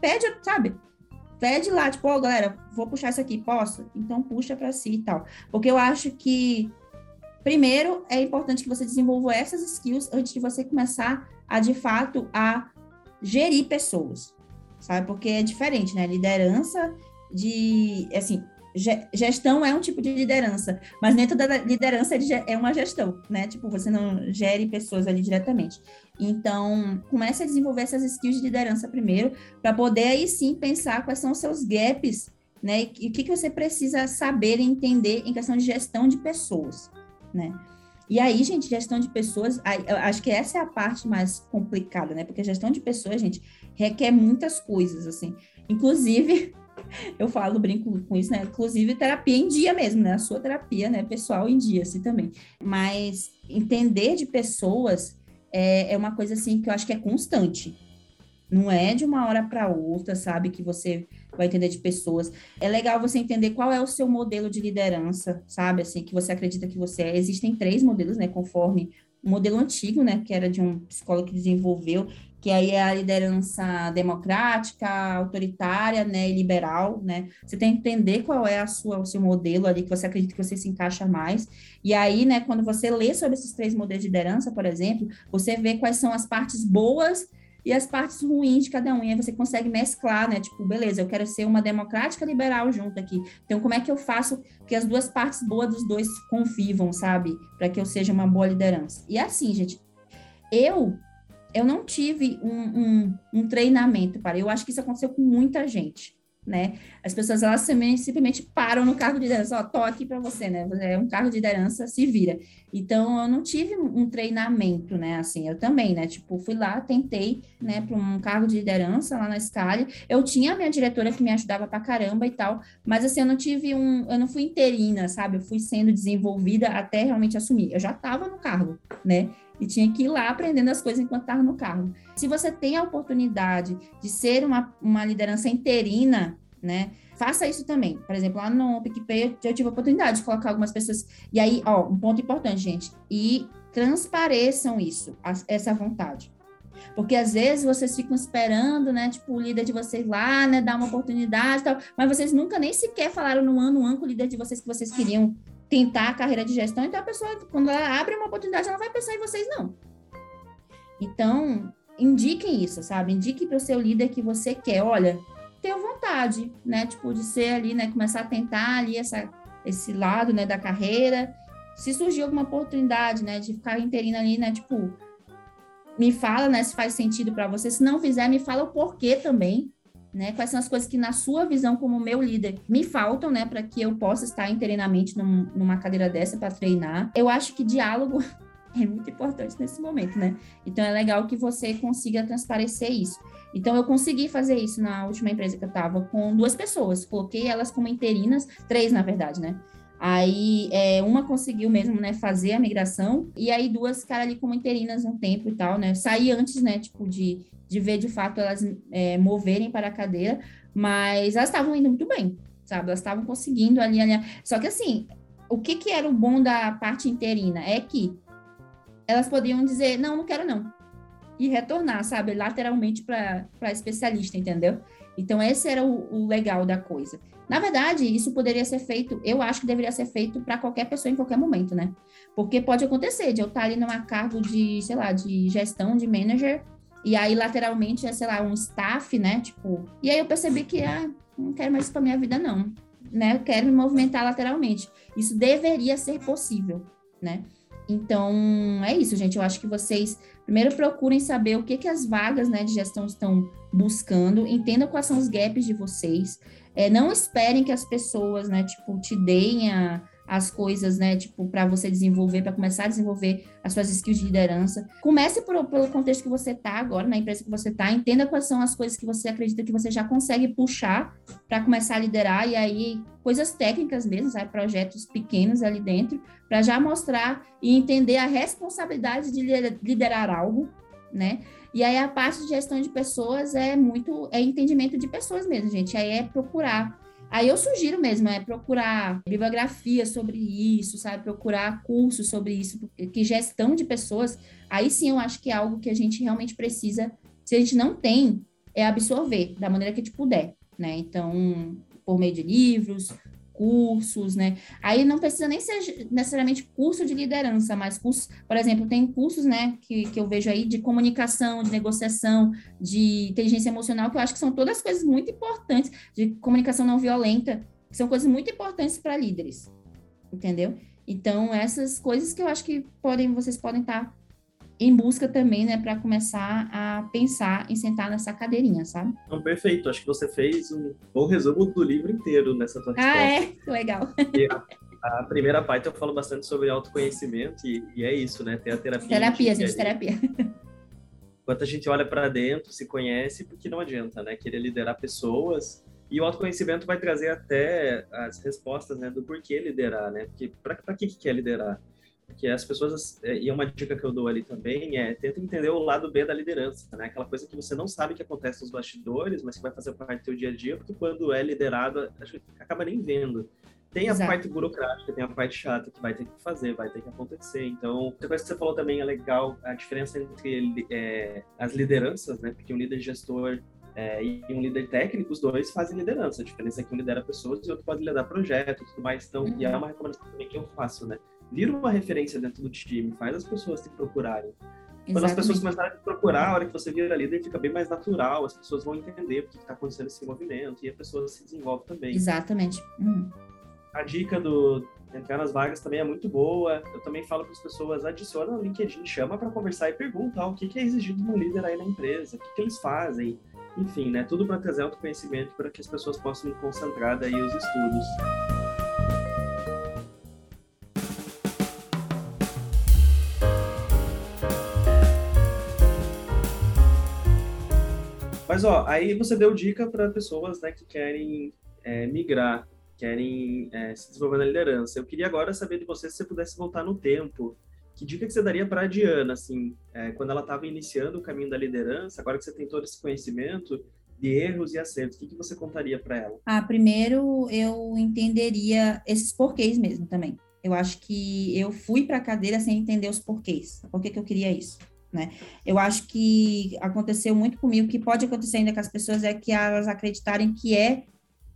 pede, sabe? Pede lá, tipo, ó, oh, galera, vou puxar isso aqui, posso? Então puxa para si e tal. Porque eu acho que primeiro é importante que você desenvolva essas skills antes de você começar a de fato a gerir pessoas. Sabe? Porque é diferente, né? Liderança de, assim, gestão é um tipo de liderança, mas dentro da liderança é uma gestão, né? Tipo, você não gere pessoas ali diretamente. Então, comece a desenvolver essas skills de liderança primeiro, para poder aí sim pensar quais são os seus gaps, né? E o que, que você precisa saber e entender em questão de gestão de pessoas, né? E aí, gente, gestão de pessoas, acho que essa é a parte mais complicada, né? Porque gestão de pessoas, gente, requer muitas coisas, assim. Inclusive, eu falo, brinco com isso, né? Inclusive terapia em dia mesmo, né? A sua terapia, né? Pessoal em dia, assim também. Mas entender de pessoas é, é uma coisa assim que eu acho que é constante. Não é de uma hora para outra, sabe? Que você vai entender de pessoas. É legal você entender qual é o seu modelo de liderança, sabe? Assim, que você acredita que você é. Existem três modelos, né? Conforme o modelo antigo, né? Que era de um psicólogo que desenvolveu, que aí é a liderança democrática, autoritária, né, e liberal, né? Você tem que entender qual é a sua, o seu modelo ali que você acredita que você se encaixa mais. E aí, né, quando você lê sobre esses três modelos de liderança, por exemplo, você vê quais são as partes boas e as partes ruins de cada um. E aí você consegue mesclar, né? Tipo, beleza, eu quero ser uma democrática liberal junto aqui. Então, como é que eu faço que as duas partes boas dos dois convivam, sabe? Para que eu seja uma boa liderança. E assim, gente, eu eu não tive um, um, um, treinamento para. Eu acho que isso aconteceu com muita gente, né? As pessoas elas simplesmente param no cargo de liderança, ó, tô aqui para você, né? É um cargo de liderança, se vira. Então eu não tive um treinamento, né? Assim, eu também, né? Tipo, fui lá, tentei, né, para um cargo de liderança lá na Scali. Eu tinha a minha diretora que me ajudava pra caramba e tal, mas assim, eu não tive um, eu não fui interina, sabe? Eu fui sendo desenvolvida até realmente assumir. Eu já estava no cargo, né? E tinha que ir lá aprendendo as coisas enquanto estava no cargo. Se você tem a oportunidade de ser uma, uma liderança interina, né? Faça isso também. Por exemplo, lá no PicPay eu tive a oportunidade de colocar algumas pessoas. E aí, ó, um ponto importante, gente. E transpareçam isso, essa vontade. Porque às vezes vocês ficam esperando, né? Tipo, o líder de vocês lá, né? Dar uma oportunidade e tal. Mas vocês nunca nem sequer falaram no ano, ano com o líder de vocês que vocês queriam tentar a carreira de gestão, então a pessoa, quando ela abre uma oportunidade, ela vai pensar em vocês, não. Então, indiquem isso, sabe? Indique para o seu líder que você quer, olha, tenha vontade, né? Tipo, de ser ali, né? Começar a tentar ali essa, esse lado, né, da carreira. Se surgir alguma oportunidade, né, de ficar interina ali, né, tipo, me fala, né, se faz sentido para você. Se não fizer, me fala o porquê também, né? Quais são as coisas que, na sua visão, como meu líder, me faltam, né, para que eu possa estar interinamente num, numa cadeira dessa para treinar? Eu acho que diálogo é muito importante nesse momento, né? Então é legal que você consiga transparecer isso. Então eu consegui fazer isso na última empresa que eu estava com duas pessoas, coloquei elas como interinas, três na verdade, né? Aí é, uma conseguiu mesmo, né, fazer a migração, e aí duas ficaram ali como interinas um tempo e tal, né? Saí antes, né, tipo, de, de ver de fato elas é, moverem para a cadeira, mas elas estavam indo muito bem, sabe? Elas estavam conseguindo ali, ali. Só que assim, o que, que era o bom da parte interina? É que elas podiam dizer, não, não quero não. E retornar, sabe, lateralmente para especialista, entendeu? Então, esse era o, o legal da coisa. Na verdade, isso poderia ser feito, eu acho que deveria ser feito para qualquer pessoa em qualquer momento, né? Porque pode acontecer de eu estar ali numa cargo de, sei lá, de gestão, de manager, e aí lateralmente é, sei lá, um staff, né? Tipo, e aí eu percebi que, ah, não quero mais isso para minha vida, não. Né? Eu quero me movimentar lateralmente. Isso deveria ser possível, né? Então, é isso, gente. Eu acho que vocês primeiro procurem saber o que, que as vagas né, de gestão estão buscando, entendam quais são os gaps de vocês. É, não esperem que as pessoas, né, tipo, te deem a, as coisas, né, tipo, para você desenvolver, para começar a desenvolver as suas skills de liderança. Comece por, pelo contexto que você está agora, na empresa que você está, entenda quais são as coisas que você acredita que você já consegue puxar para começar a liderar, e aí coisas técnicas mesmo, sabe? projetos pequenos ali dentro, para já mostrar e entender a responsabilidade de liderar algo, né? E aí a parte de gestão de pessoas é muito, é entendimento de pessoas mesmo, gente. Aí é procurar. Aí eu sugiro mesmo, é procurar bibliografia sobre isso, sabe? Procurar cursos sobre isso, porque gestão de pessoas, aí sim eu acho que é algo que a gente realmente precisa, se a gente não tem, é absorver da maneira que a gente puder, né? Então, por meio de livros, cursos, né? Aí não precisa nem ser necessariamente curso de liderança, mas cursos, por exemplo, tem cursos, né, que, que eu vejo aí de comunicação, de negociação, de inteligência emocional, que eu acho que são todas coisas muito importantes, de comunicação não violenta, que são coisas muito importantes para líderes, entendeu? Então, essas coisas que eu acho que podem, vocês podem estar tá em busca também, né, para começar a pensar em sentar nessa cadeirinha, sabe? Então, perfeito. Acho que você fez um bom resumo do livro inteiro nessa tua resposta. Ah, é? Legal. A, a, primeira parte eu falo bastante sobre autoconhecimento e, e é isso, né? Ter a terapia. Terapia, gente, terapia. Enquanto a gente olha para dentro, se conhece, porque não adianta, né? Querer liderar pessoas e o autoconhecimento vai trazer até as respostas, né, do porquê liderar, né? Porque para que que quer liderar? Que as pessoas, é, e uma dica que eu dou ali também é tenta entender o lado B da liderança, né? Aquela coisa que você não sabe que acontece nos bastidores, mas que vai fazer parte do seu dia a dia, porque quando é liderado, acho que acaba nem vendo. Tem a Exato. parte burocrática, tem a parte chata que vai ter que fazer, vai ter que acontecer. Então, outra coisa que você falou também é legal, a diferença entre é, as lideranças, né? Porque um líder gestor é, e um líder técnico, os dois fazem liderança. A diferença é que um lidera pessoas e o outro pode liderar projetos e tudo mais. Então, uhum. e é uhum. uma recomendação também que eu faço, né? Vira uma referência dentro do time, faz as pessoas te procurarem. Exatamente. Quando as pessoas começarem a procurar, a hora que você vira líder, fica bem mais natural, as pessoas vão entender o que está acontecendo esse movimento e a pessoa se desenvolve também. Exatamente. Hum. A dica do entrar nas vagas também é muito boa. Eu também falo para as pessoas, adiciona no LinkedIn, chama para conversar e pergunta ah, o que, que é exigido de um líder aí na empresa, o que, que eles fazem, enfim, né, tudo para trazer autoconhecimento para que as pessoas possam concentrar daí os estudos. Mas ó, aí você deu dica para pessoas né, que querem é, migrar, querem é, se desenvolver na liderança. Eu queria agora saber de você se você pudesse voltar no tempo. Que dica que você daria para a Diana, assim, é, quando ela estava iniciando o caminho da liderança, agora que você tem todo esse conhecimento de erros e acertos, o que, que você contaria para ela? Ah, primeiro eu entenderia esses porquês mesmo também. Eu acho que eu fui para a cadeira sem entender os porquês. Por que, que eu queria isso? Né? Eu acho que aconteceu muito comigo, que pode acontecer ainda com as pessoas é que elas acreditarem que é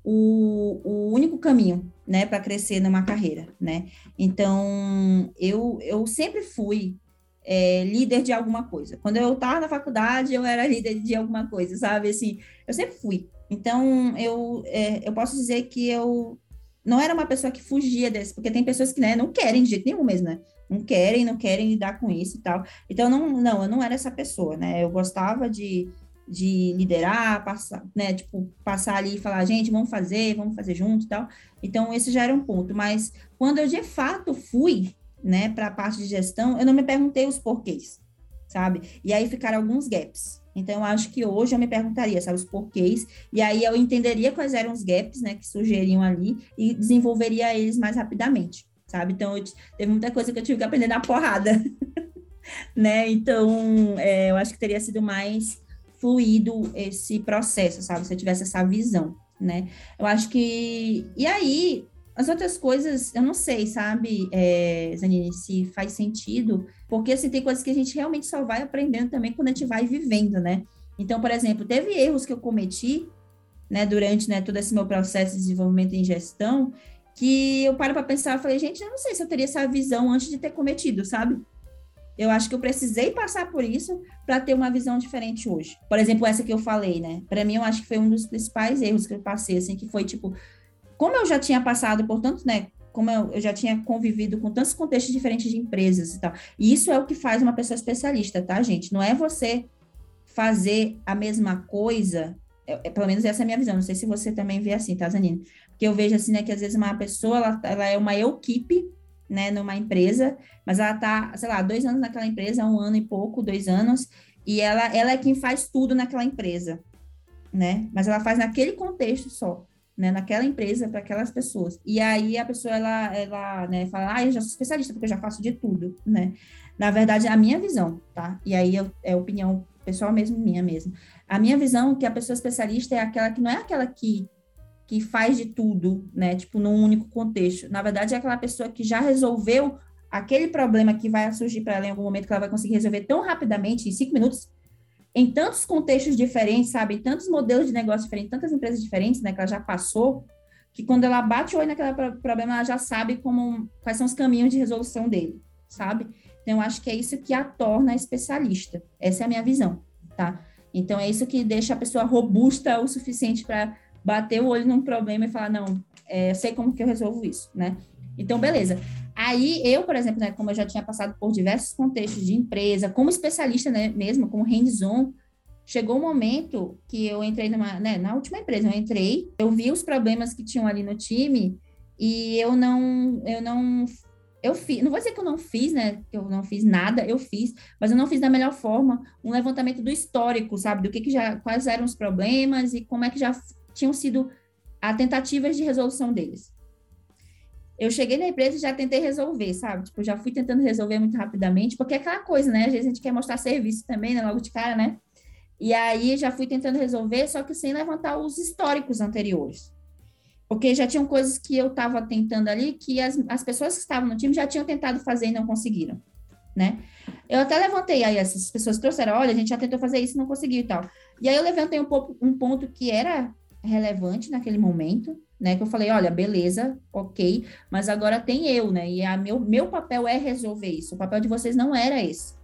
o, o único caminho, né, para crescer numa carreira, né? Então, eu, eu sempre fui é, líder de alguma coisa. Quando eu estava na faculdade, eu era líder de alguma coisa, sabe? Assim, eu sempre fui. Então, eu, é, eu posso dizer que eu não era uma pessoa que fugia desse, porque tem pessoas que né, não querem de jeito nenhum mesmo, né? Não querem, não querem lidar com isso e tal. Então, não, não, eu não era essa pessoa, né? Eu gostava de, de liderar, passar, né? Tipo, passar ali e falar, gente, vamos fazer, vamos fazer junto e tal. Então, esse já era um ponto. Mas quando eu de fato fui, né, para a parte de gestão, eu não me perguntei os porquês, sabe? E aí ficaram alguns gaps. Então, eu acho que hoje eu me perguntaria, sabe, os porquês, e aí eu entenderia quais eram os gaps, né, que surgiriam ali e desenvolveria eles mais rapidamente sabe? Então, eu, teve muita coisa que eu tive que aprender na porrada, né? Então, é, eu acho que teria sido mais fluido esse processo, sabe? Se eu tivesse essa visão, né? Eu acho que... E aí, as outras coisas, eu não sei, sabe, é, Zanini, se faz sentido, porque, assim, tem coisas que a gente realmente só vai aprendendo também quando a gente vai vivendo, né? Então, por exemplo, teve erros que eu cometi, né, durante né, todo esse meu processo de desenvolvimento em gestão, que eu paro para pensar, eu falei, gente, eu não sei se eu teria essa visão antes de ter cometido, sabe? Eu acho que eu precisei passar por isso para ter uma visão diferente hoje. Por exemplo, essa que eu falei, né? Para mim, eu acho que foi um dos principais erros que eu passei, assim, que foi tipo, como eu já tinha passado por tanto, né? Como eu, eu já tinha convivido com tantos contextos diferentes de empresas e tal. E isso é o que faz uma pessoa especialista, tá, gente? Não é você fazer a mesma coisa. É, é, pelo menos essa é a minha visão. Não sei se você também vê assim, tá, Zanine? que eu vejo assim, né, que às vezes uma pessoa, ela, ela é uma equipe, né, numa empresa, mas ela tá, sei lá, dois anos naquela empresa, um ano e pouco, dois anos, e ela, ela é quem faz tudo naquela empresa, né, mas ela faz naquele contexto só, né, naquela empresa, para aquelas pessoas. E aí a pessoa, ela, ela, né, fala, ah, eu já sou especialista, porque eu já faço de tudo, né. Na verdade, a minha visão, tá, e aí eu, é opinião pessoal mesmo, minha mesmo. A minha visão é que a pessoa especialista é aquela que não é aquela que que faz de tudo, né? Tipo, num único contexto. Na verdade, é aquela pessoa que já resolveu aquele problema que vai surgir para ela em algum momento que ela vai conseguir resolver tão rapidamente, em cinco minutos, em tantos contextos diferentes, sabe? Tantos modelos de negócio diferentes, tantas empresas diferentes, né? Que ela já passou, que quando ela bate o olho naquele problema, ela já sabe como, quais são os caminhos de resolução dele, sabe? Então, eu acho que é isso que a torna especialista. Essa é a minha visão, tá? Então, é isso que deixa a pessoa robusta o suficiente para bater o olho num problema e falar, não, é, sei como que eu resolvo isso, né? Então, beleza. Aí, eu, por exemplo, né, como eu já tinha passado por diversos contextos de empresa, como especialista né, mesmo, como hands-on, chegou um momento que eu entrei numa, né, na última empresa, eu entrei, eu vi os problemas que tinham ali no time e eu não, eu não, eu fiz, não vou dizer que eu não fiz, né, que eu não fiz nada, eu fiz, mas eu não fiz da melhor forma um levantamento do histórico, sabe, do que que já, quais eram os problemas e como é que já tinham sido a tentativas de resolução deles. Eu cheguei na empresa e já tentei resolver, sabe? Tipo, já fui tentando resolver muito rapidamente, porque é aquela coisa, né? Às vezes a gente quer mostrar serviço também, né? Logo de cara, né? E aí já fui tentando resolver, só que sem levantar os históricos anteriores. Porque já tinham coisas que eu estava tentando ali que as, as pessoas que estavam no time já tinham tentado fazer e não conseguiram, né? Eu até levantei aí, essas pessoas trouxeram, olha, a gente já tentou fazer isso e não conseguiu e tal. E aí eu levantei um, pouco, um ponto que era relevante naquele momento, né? Que eu falei, olha, beleza, ok, mas agora tem eu, né? E a meu, meu papel é resolver isso. O papel de vocês não era esse.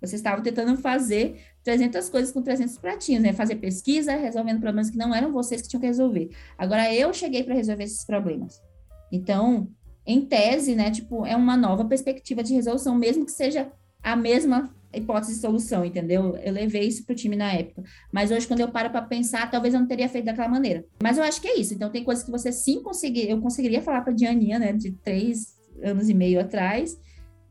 Vocês estavam tentando fazer 300 coisas com 300 pratinhos, né? Fazer pesquisa, resolvendo problemas que não eram vocês que tinham que resolver. Agora eu cheguei para resolver esses problemas. Então, em tese, né? Tipo, é uma nova perspectiva de resolução, mesmo que seja a mesma hipótese de solução, entendeu? Eu levei isso para o time na época. Mas hoje, quando eu paro para pensar, talvez eu não teria feito daquela maneira. Mas eu acho que é isso. Então, tem coisas que você sim conseguir. Eu conseguiria falar para Dianinha, né, de três anos e meio atrás,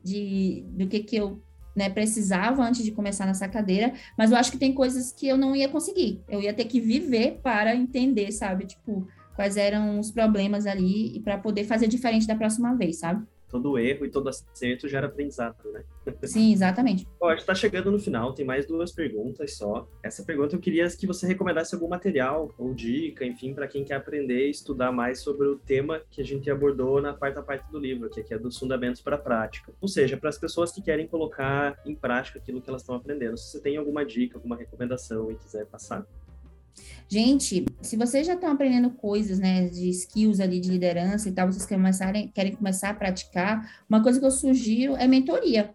de do que, que eu né, precisava antes de começar nessa cadeira, mas eu acho que tem coisas que eu não ia conseguir. Eu ia ter que viver para entender, sabe? Tipo, quais eram os problemas ali e para poder fazer diferente da próxima vez, sabe? Todo erro e todo acerto gera aprendizado, né? Sim, exatamente. Ó, a gente está chegando no final, tem mais duas perguntas só. Essa pergunta eu queria que você recomendasse algum material ou dica, enfim, para quem quer aprender e estudar mais sobre o tema que a gente abordou na quarta parte do livro, que é dos fundamentos para a prática. Ou seja, para as pessoas que querem colocar em prática aquilo que elas estão aprendendo. Se você tem alguma dica, alguma recomendação e quiser passar. Gente, se vocês já estão aprendendo coisas, né, de skills ali de liderança e tal, vocês começarem, querem começar a praticar, uma coisa que eu sugiro é mentoria,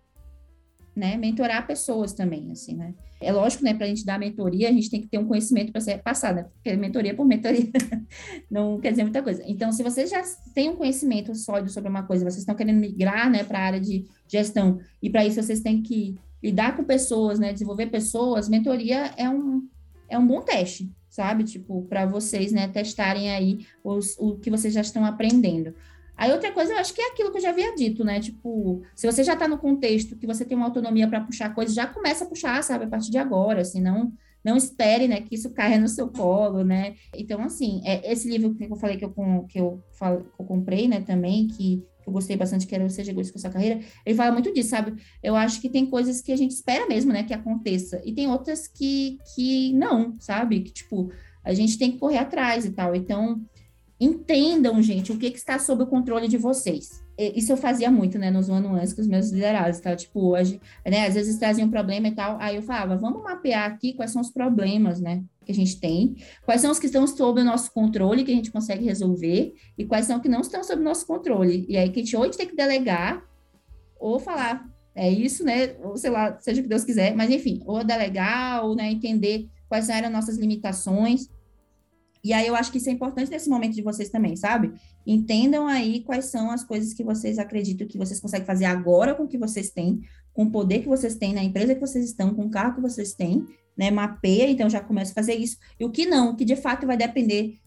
né, mentorar pessoas também, assim, né. É lógico, né, para a gente dar mentoria, a gente tem que ter um conhecimento para ser passado, né, porque mentoria por mentoria não quer dizer muita coisa. Então, se vocês já têm um conhecimento sólido sobre uma coisa, vocês estão querendo migrar, né, para a área de gestão, e para isso vocês têm que lidar com pessoas, né, desenvolver pessoas, mentoria é um é um bom teste, sabe? Tipo, para vocês, né, testarem aí os, o que vocês já estão aprendendo. Aí outra coisa, eu acho que é aquilo que eu já havia dito, né? Tipo, se você já está no contexto que você tem uma autonomia para puxar coisas, já começa a puxar, sabe, a partir de agora, assim, não, não espere, né, que isso caia no seu colo, né? Então, assim, é, esse livro que eu falei que eu, que eu, que eu comprei, né, também, que eu gostei bastante, que era o Seja Egoísta com sua carreira, ele fala muito disso, sabe? Eu acho que tem coisas que a gente espera mesmo, né, que aconteça, e tem outras que, que não, sabe? Que, tipo, a gente tem que correr atrás e tal. Então, entendam, gente, o que, que está sob o controle de vocês. Isso eu fazia muito, né, nos one-on-ones com os meus liderados, tá? Tipo, hoje, né, às vezes traziam um problema e tal, aí eu falava, vamos mapear aqui quais são os problemas, né, que a gente tem, quais são os que estão sob o nosso controle, que a gente consegue resolver, e quais são que não estão sob o nosso controle. E aí que a gente hoje tem que delegar, ou falar, é isso, né, ou sei lá, seja o que Deus quiser, mas enfim, ou delegar, ou, né, entender quais eram nossas limitações, e aí eu acho que isso é importante nesse momento de vocês também, sabe? Entendam aí quais são as coisas que vocês acreditam que vocês conseguem fazer agora com o que vocês têm, com o poder que vocês têm na empresa que vocês estão, com o carro que vocês têm, né? Mapeia, então já começa a fazer isso. E o que não, que de fato vai depender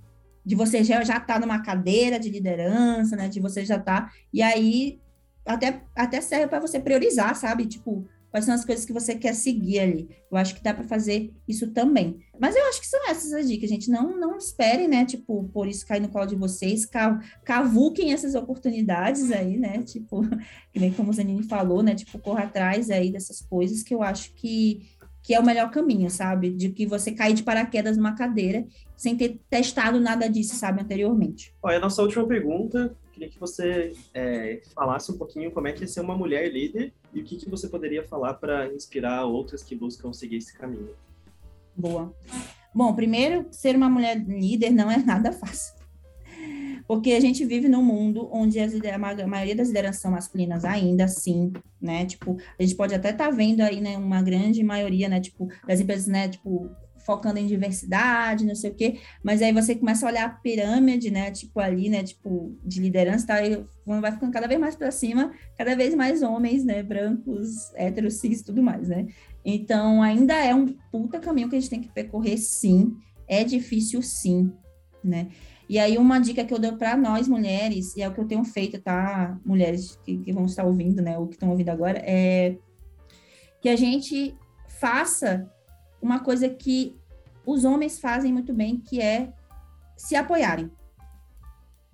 de você já já tá numa cadeira de liderança, né? De você já estar tá, e aí até até serve para você priorizar, sabe? Tipo, quais são as coisas que você quer seguir ali. Eu acho que dá para fazer isso também. Mas eu acho que são essas as dicas, gente. Não, não esperem, né? Tipo, por isso cair no colo de vocês, cavuquem essas oportunidades aí, né? Tipo, que nem como o Zanini falou, né? Tipo, corra atrás aí dessas coisas que eu acho que, que é o melhor caminho, sabe? De que você cair de paraquedas numa cadeira sem ter testado nada disso, sabe, anteriormente. Olha, a nossa última pergunta queria que você é, falasse um pouquinho como é que é ser uma mulher líder e o que, que você poderia falar para inspirar outras que buscam seguir esse caminho. Boa. Bom, primeiro, ser uma mulher líder não é nada fácil. Porque a gente vive num mundo onde as, a maioria das lideranças são masculinas ainda, sim, né? Tipo, a gente pode até estar tá vendo aí, né, uma grande maioria, né, tipo, das empresas, né, tipo, focando em diversidade, não sei o quê, mas aí você começa a olhar a pirâmide, né, tipo ali, né, tipo de liderança, tá, e vai ficando cada vez mais para cima, cada vez mais homens, né, brancos, héteros, cis, tudo mais, né? Então, ainda é um puta caminho que a gente tem que percorrer, sim. É difícil, sim, né? E aí, uma dica que eu dou para nós mulheres, e é o que eu tenho feito, tá? Mulheres que, que vão estar ouvindo, né? Ou que estão ouvindo agora, é que a gente faça uma coisa que os homens fazem muito bem, que é se apoiarem.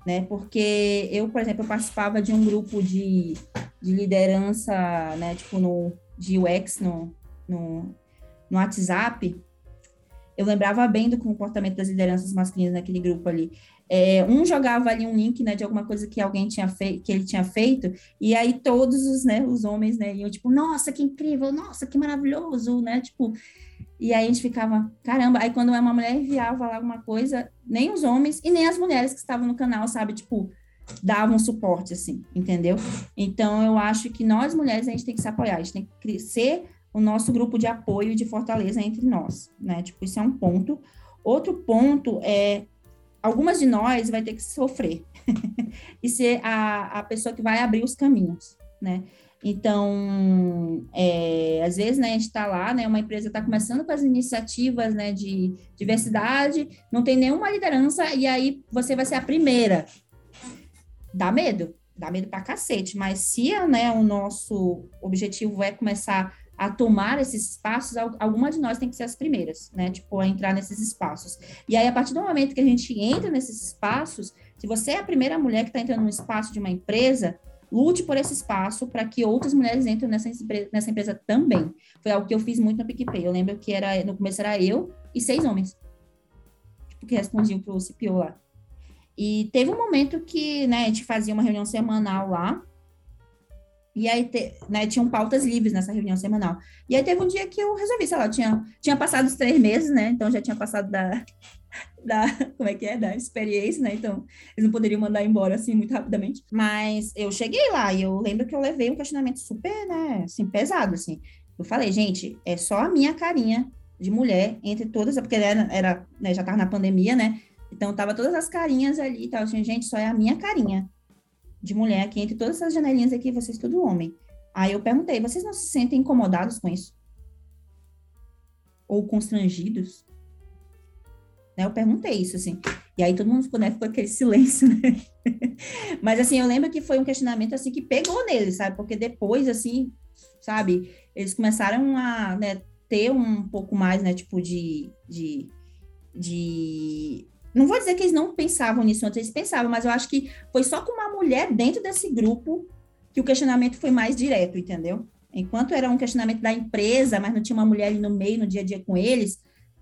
Né? Porque eu, por exemplo, eu participava de um grupo de, de liderança, né, tipo no de UX no, no, no WhatsApp, eu lembrava bem do comportamento das lideranças masculinas naquele grupo ali. É, um jogava ali um link, né, de alguma coisa que alguém tinha feito, que ele tinha feito, e aí todos os, né, os homens, né, iam tipo, nossa, que incrível, nossa, que maravilhoso, né, tipo, e aí a gente ficava, caramba, aí quando uma mulher enviava lá alguma coisa, nem os homens e nem as mulheres que estavam no canal, sabe, tipo, davam suporte, assim, entendeu? Então, eu acho que nós mulheres, a gente tem que se apoiar, a gente tem que crescer o nosso grupo de apoio de fortaleza entre nós, né? Tipo, isso é um ponto. Outro ponto é, algumas de nós vai ter que sofrer e ser a, a pessoa que vai abrir os caminhos, né? Então, é, às vezes, né, a gente está lá, né, uma empresa está começando com as iniciativas, né, de diversidade, não tem nenhuma liderança, e aí você vai ser a primeira. Dá medo, dá medo pra cacete, mas se, né, o nosso objetivo é começar a tomar esses espaços, alguma de nós tem que ser as primeiras, né, tipo, a entrar nesses espaços. E aí, a partir do momento que a gente entra nesses espaços, se você é a primeira mulher que está entrando no espaço de uma empresa, lute por esse espaço para que outras mulheres entrem nessa, nessa empresa também. Foi algo que eu fiz muito no PicPay. Eu lembro que era no começo era eu e seis homens tipo, que respondiam para o CPO lá. E teve um momento que né, a gente fazia uma reunião semanal lá, e aí te, né, tinham pautas livres nessa reunião semanal. E aí teve um dia que eu resolvi, sei lá, tinha, tinha passado os três meses, né? Então já tinha passado da, da, como é que é, da experiência, né? Então, eles não poderiam mandar embora assim muito rapidamente. Mas eu cheguei lá e eu lembro que eu levei um questionamento super, né, assim, pesado, assim. Eu falei, gente, é só a minha carinha de mulher entre todas, porque era, era né, já tava na pandemia, né? Então, tava todas as carinhas ali e tal. Gente, só é a minha carinha de mulher aqui, entre todas essas janelinhas aqui, vocês tudo homem. Aí eu perguntei, vocês não se sentem incomodados com isso? Ou constrangidos? Né? Eu perguntei isso, assim. E aí todo mundo ficou, né, ficou aquele silêncio, né? Mas, assim, eu lembro que foi um questionamento, assim, que pegou neles, sabe? Porque depois, assim, sabe, eles começaram a né, ter um pouco mais, né, tipo, de, de, de... Não vou dizer que eles não pensavam nisso antes, eles pensavam, mas eu acho que foi só com uma mulher dentro desse grupo que o questionamento foi mais direto, entendeu? Enquanto era um questionamento da empresa, mas não tinha uma mulher ali no meio, no dia a dia com eles,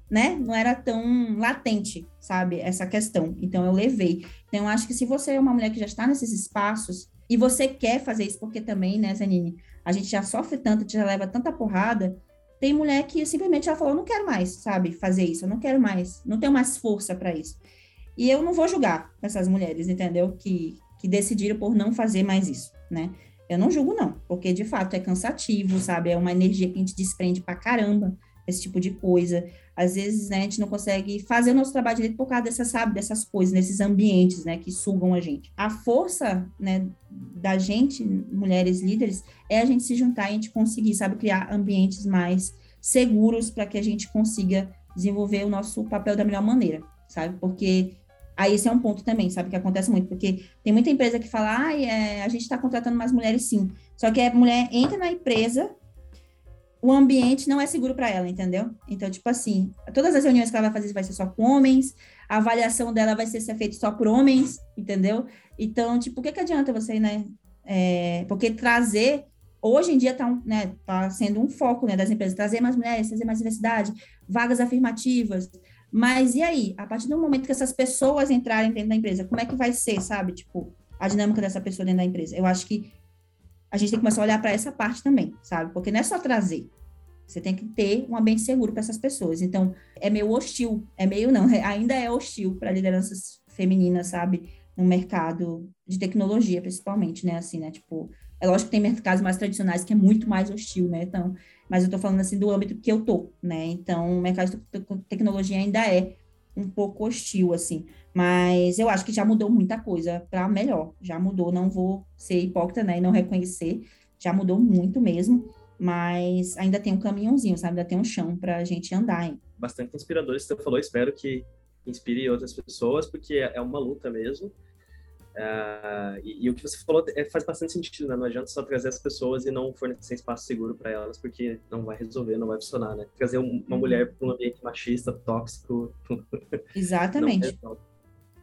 né? Não era tão latente, sabe? Essa questão. Então eu levei. Então eu acho que se você é uma mulher que já está nesses espaços e você quer fazer isso, porque também, né, Zanine, a gente já sofre tanto, já leva tanta porrada. Tem mulher que simplesmente ela falou, não quero mais, sabe, fazer isso, eu não quero mais, não tenho mais força para isso. E eu não vou julgar essas mulheres, entendeu? Que, que decidiram por não fazer mais isso, né? Eu não julgo, não, porque de fato é cansativo, sabe? É uma energia que a gente desprende pra caramba, esse tipo de coisa às vezes, né, a gente não consegue fazer o nosso trabalho direito por causa dessas, sabe, dessas coisas, nesses ambientes, né, que sugam a gente. A força, né, da gente, mulheres líderes, é a gente se juntar e a gente conseguir, sabe, criar ambientes mais seguros para que a gente consiga desenvolver o nosso papel da melhor maneira, sabe? Porque aí esse é um ponto também, sabe, que acontece muito, porque tem muita empresa que fala, ah, é, a gente está contratando mais mulheres sim, só que a mulher entra na empresa o ambiente não é seguro para ela, entendeu? Então, tipo assim, todas as reuniões que ela vai fazer vai ser só com homens, a avaliação dela vai ser, ser feita só por homens, entendeu? Então, tipo, o que, que adianta você, né? É, porque trazer, hoje em dia tá, né, tá sendo um foco né, das empresas, trazer mais mulheres, trazer mais diversidade, vagas afirmativas, mas e aí? A partir do momento que essas pessoas entrarem dentro da empresa, como é que vai ser, sabe? Tipo, a dinâmica dessa pessoa dentro da empresa. Eu acho que a gente tem que começar a olhar para essa parte também, sabe? Porque não é só trazer. Você tem que ter um ambiente seguro para essas pessoas. Então, é meio hostil, é meio não, ainda é hostil para lideranças femininas, sabe? No mercado de tecnologia, principalmente, né? Assim, né? Tipo, é lógico que tem mercados mais tradicionais que é muito mais hostil, né? Então, mas eu tô falando assim do âmbito que eu tô, né? Então, o mercado de tecnologia ainda é um pouco hostil, assim. Mas eu acho que já mudou muita coisa para melhor. Já mudou, não vou ser hipócrita, né? E não reconhecer. Já mudou muito mesmo. Mas ainda tem um caminhãozinho, sabe? Ainda tem um chão para a gente andar. Hein? Bastante inspirador isso que você falou. Espero que inspire outras pessoas, porque é uma luta mesmo. Uh, e, e, o que você falou é, faz bastante sentido, né? Não adianta só trazer as pessoas e não fornecer espaço seguro para elas, porque não vai resolver, não vai funcionar, né? Trazer um, uma uhum. mulher para um ambiente machista, tóxico. Exatamente.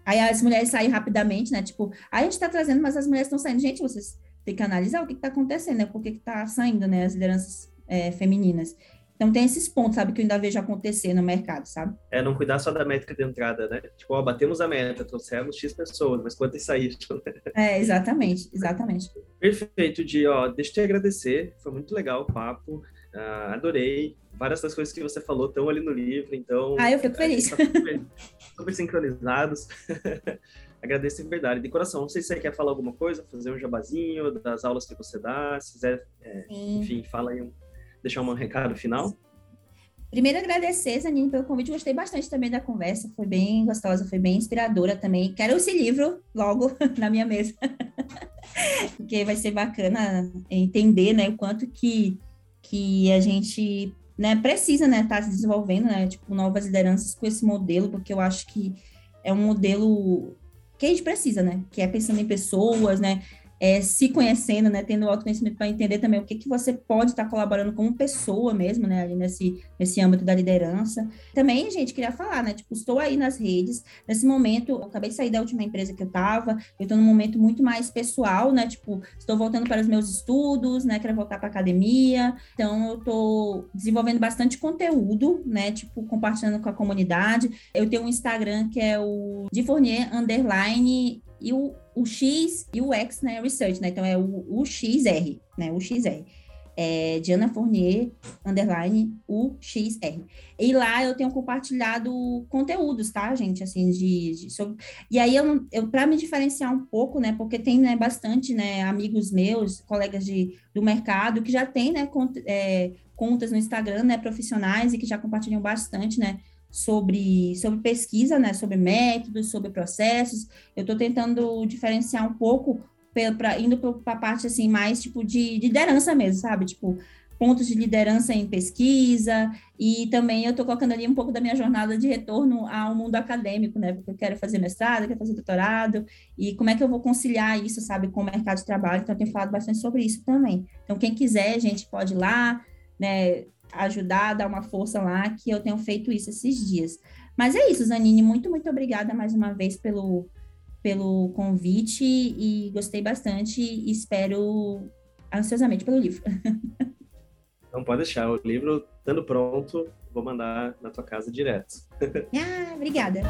Aí as mulheres saem rapidamente, né? Tipo, a gente tá trazendo, mas as mulheres estão saindo. Gente, vocês têm que analisar o que, está acontecendo, né? Por que, que tá saindo, né? As lideranças é, femininas. Então tem esses pontos, sabe, que eu ainda vejo acontecer no mercado, sabe? É, não cuidar só da métrica de entrada, né? Tipo, ó, batemos a meta, trouxemos X pessoas, mas quantas saíram? É, exatamente, exatamente. Perfeito, Di, ó, deixa eu te agradecer, foi muito legal o papo, uh, adorei, várias das coisas que você falou estão ali no livro, então... Ah, eu fico feliz. Tá super, super sincronizados. Agradeço de verdade, de coração. Não sei se você quer falar alguma coisa, fazer um jabazinho das aulas que você dá, se quiser, é, enfim, fala aí deixar um recado final? Primeiro, agradecer, Zanine, pelo convite. Gostei bastante também da conversa. Foi bem gostosa, foi bem inspiradora também. Quero esse livro logo na minha mesa. porque vai ser bacana entender, né, o quanto que, que a gente né, precisa, né, estar tá se desenvolvendo, né, tipo, novas lideranças com esse modelo, porque eu acho que é um modelo que a gente precisa, né, que é pensando em pessoas, né, é, se conhecendo, né, tendo autoconhecimento para entender também o que, que você pode estar colaborando como pessoa mesmo, né, ali nesse, nesse âmbito da liderança. Também, gente, queria falar, né, tipo, estou aí nas redes, nesse momento, eu acabei de sair da última empresa que eu estava, eu estou num momento muito mais pessoal, né, tipo, estou voltando para os meus estudos, né, quero voltar para academia, então eu estou desenvolvendo bastante conteúdo, né, tipo, compartilhando com a comunidade. Eu tenho um Instagram que é o de Fournier underline e o, o X e o X, né, research, né? Então é o, o XR, né? O XR. É Diana Fournier, underline, UXR. E lá eu tenho compartilhado conteúdos, tá, gente? Assim, de, de sobre... E aí, eu, eu para me diferenciar um pouco, né? Porque tem né, bastante, né, amigos meus, colegas de, do mercado, que já tem, né, cont, é, contas no Instagram, né, profissionais e que já compartilham bastante, né, sobre, sobre pesquisa, né, sobre métodos, sobre processos. Eu estou tentando diferenciar um pouco para indo para a parte assim mais tipo de, de liderança mesmo, sabe? Tipo pontos de liderança em pesquisa e também eu estou colocando ali um pouco da minha jornada de retorno ao mundo acadêmico, né? Porque eu quero fazer mestrado, quero fazer doutorado e como é que eu vou conciliar isso, sabe, com o mercado de trabalho? Então eu tenho falado bastante sobre isso também. Então quem quiser, a gente pode ir lá, né? Ajudar, dar uma força lá, que eu tenho feito isso esses dias. Mas é isso, Zanine, muito, muito obrigada mais uma vez pelo, pelo convite e gostei bastante e espero ansiosamente pelo livro. Não pode deixar, o livro estando pronto, vou mandar na tua casa direto. Ah, obrigada.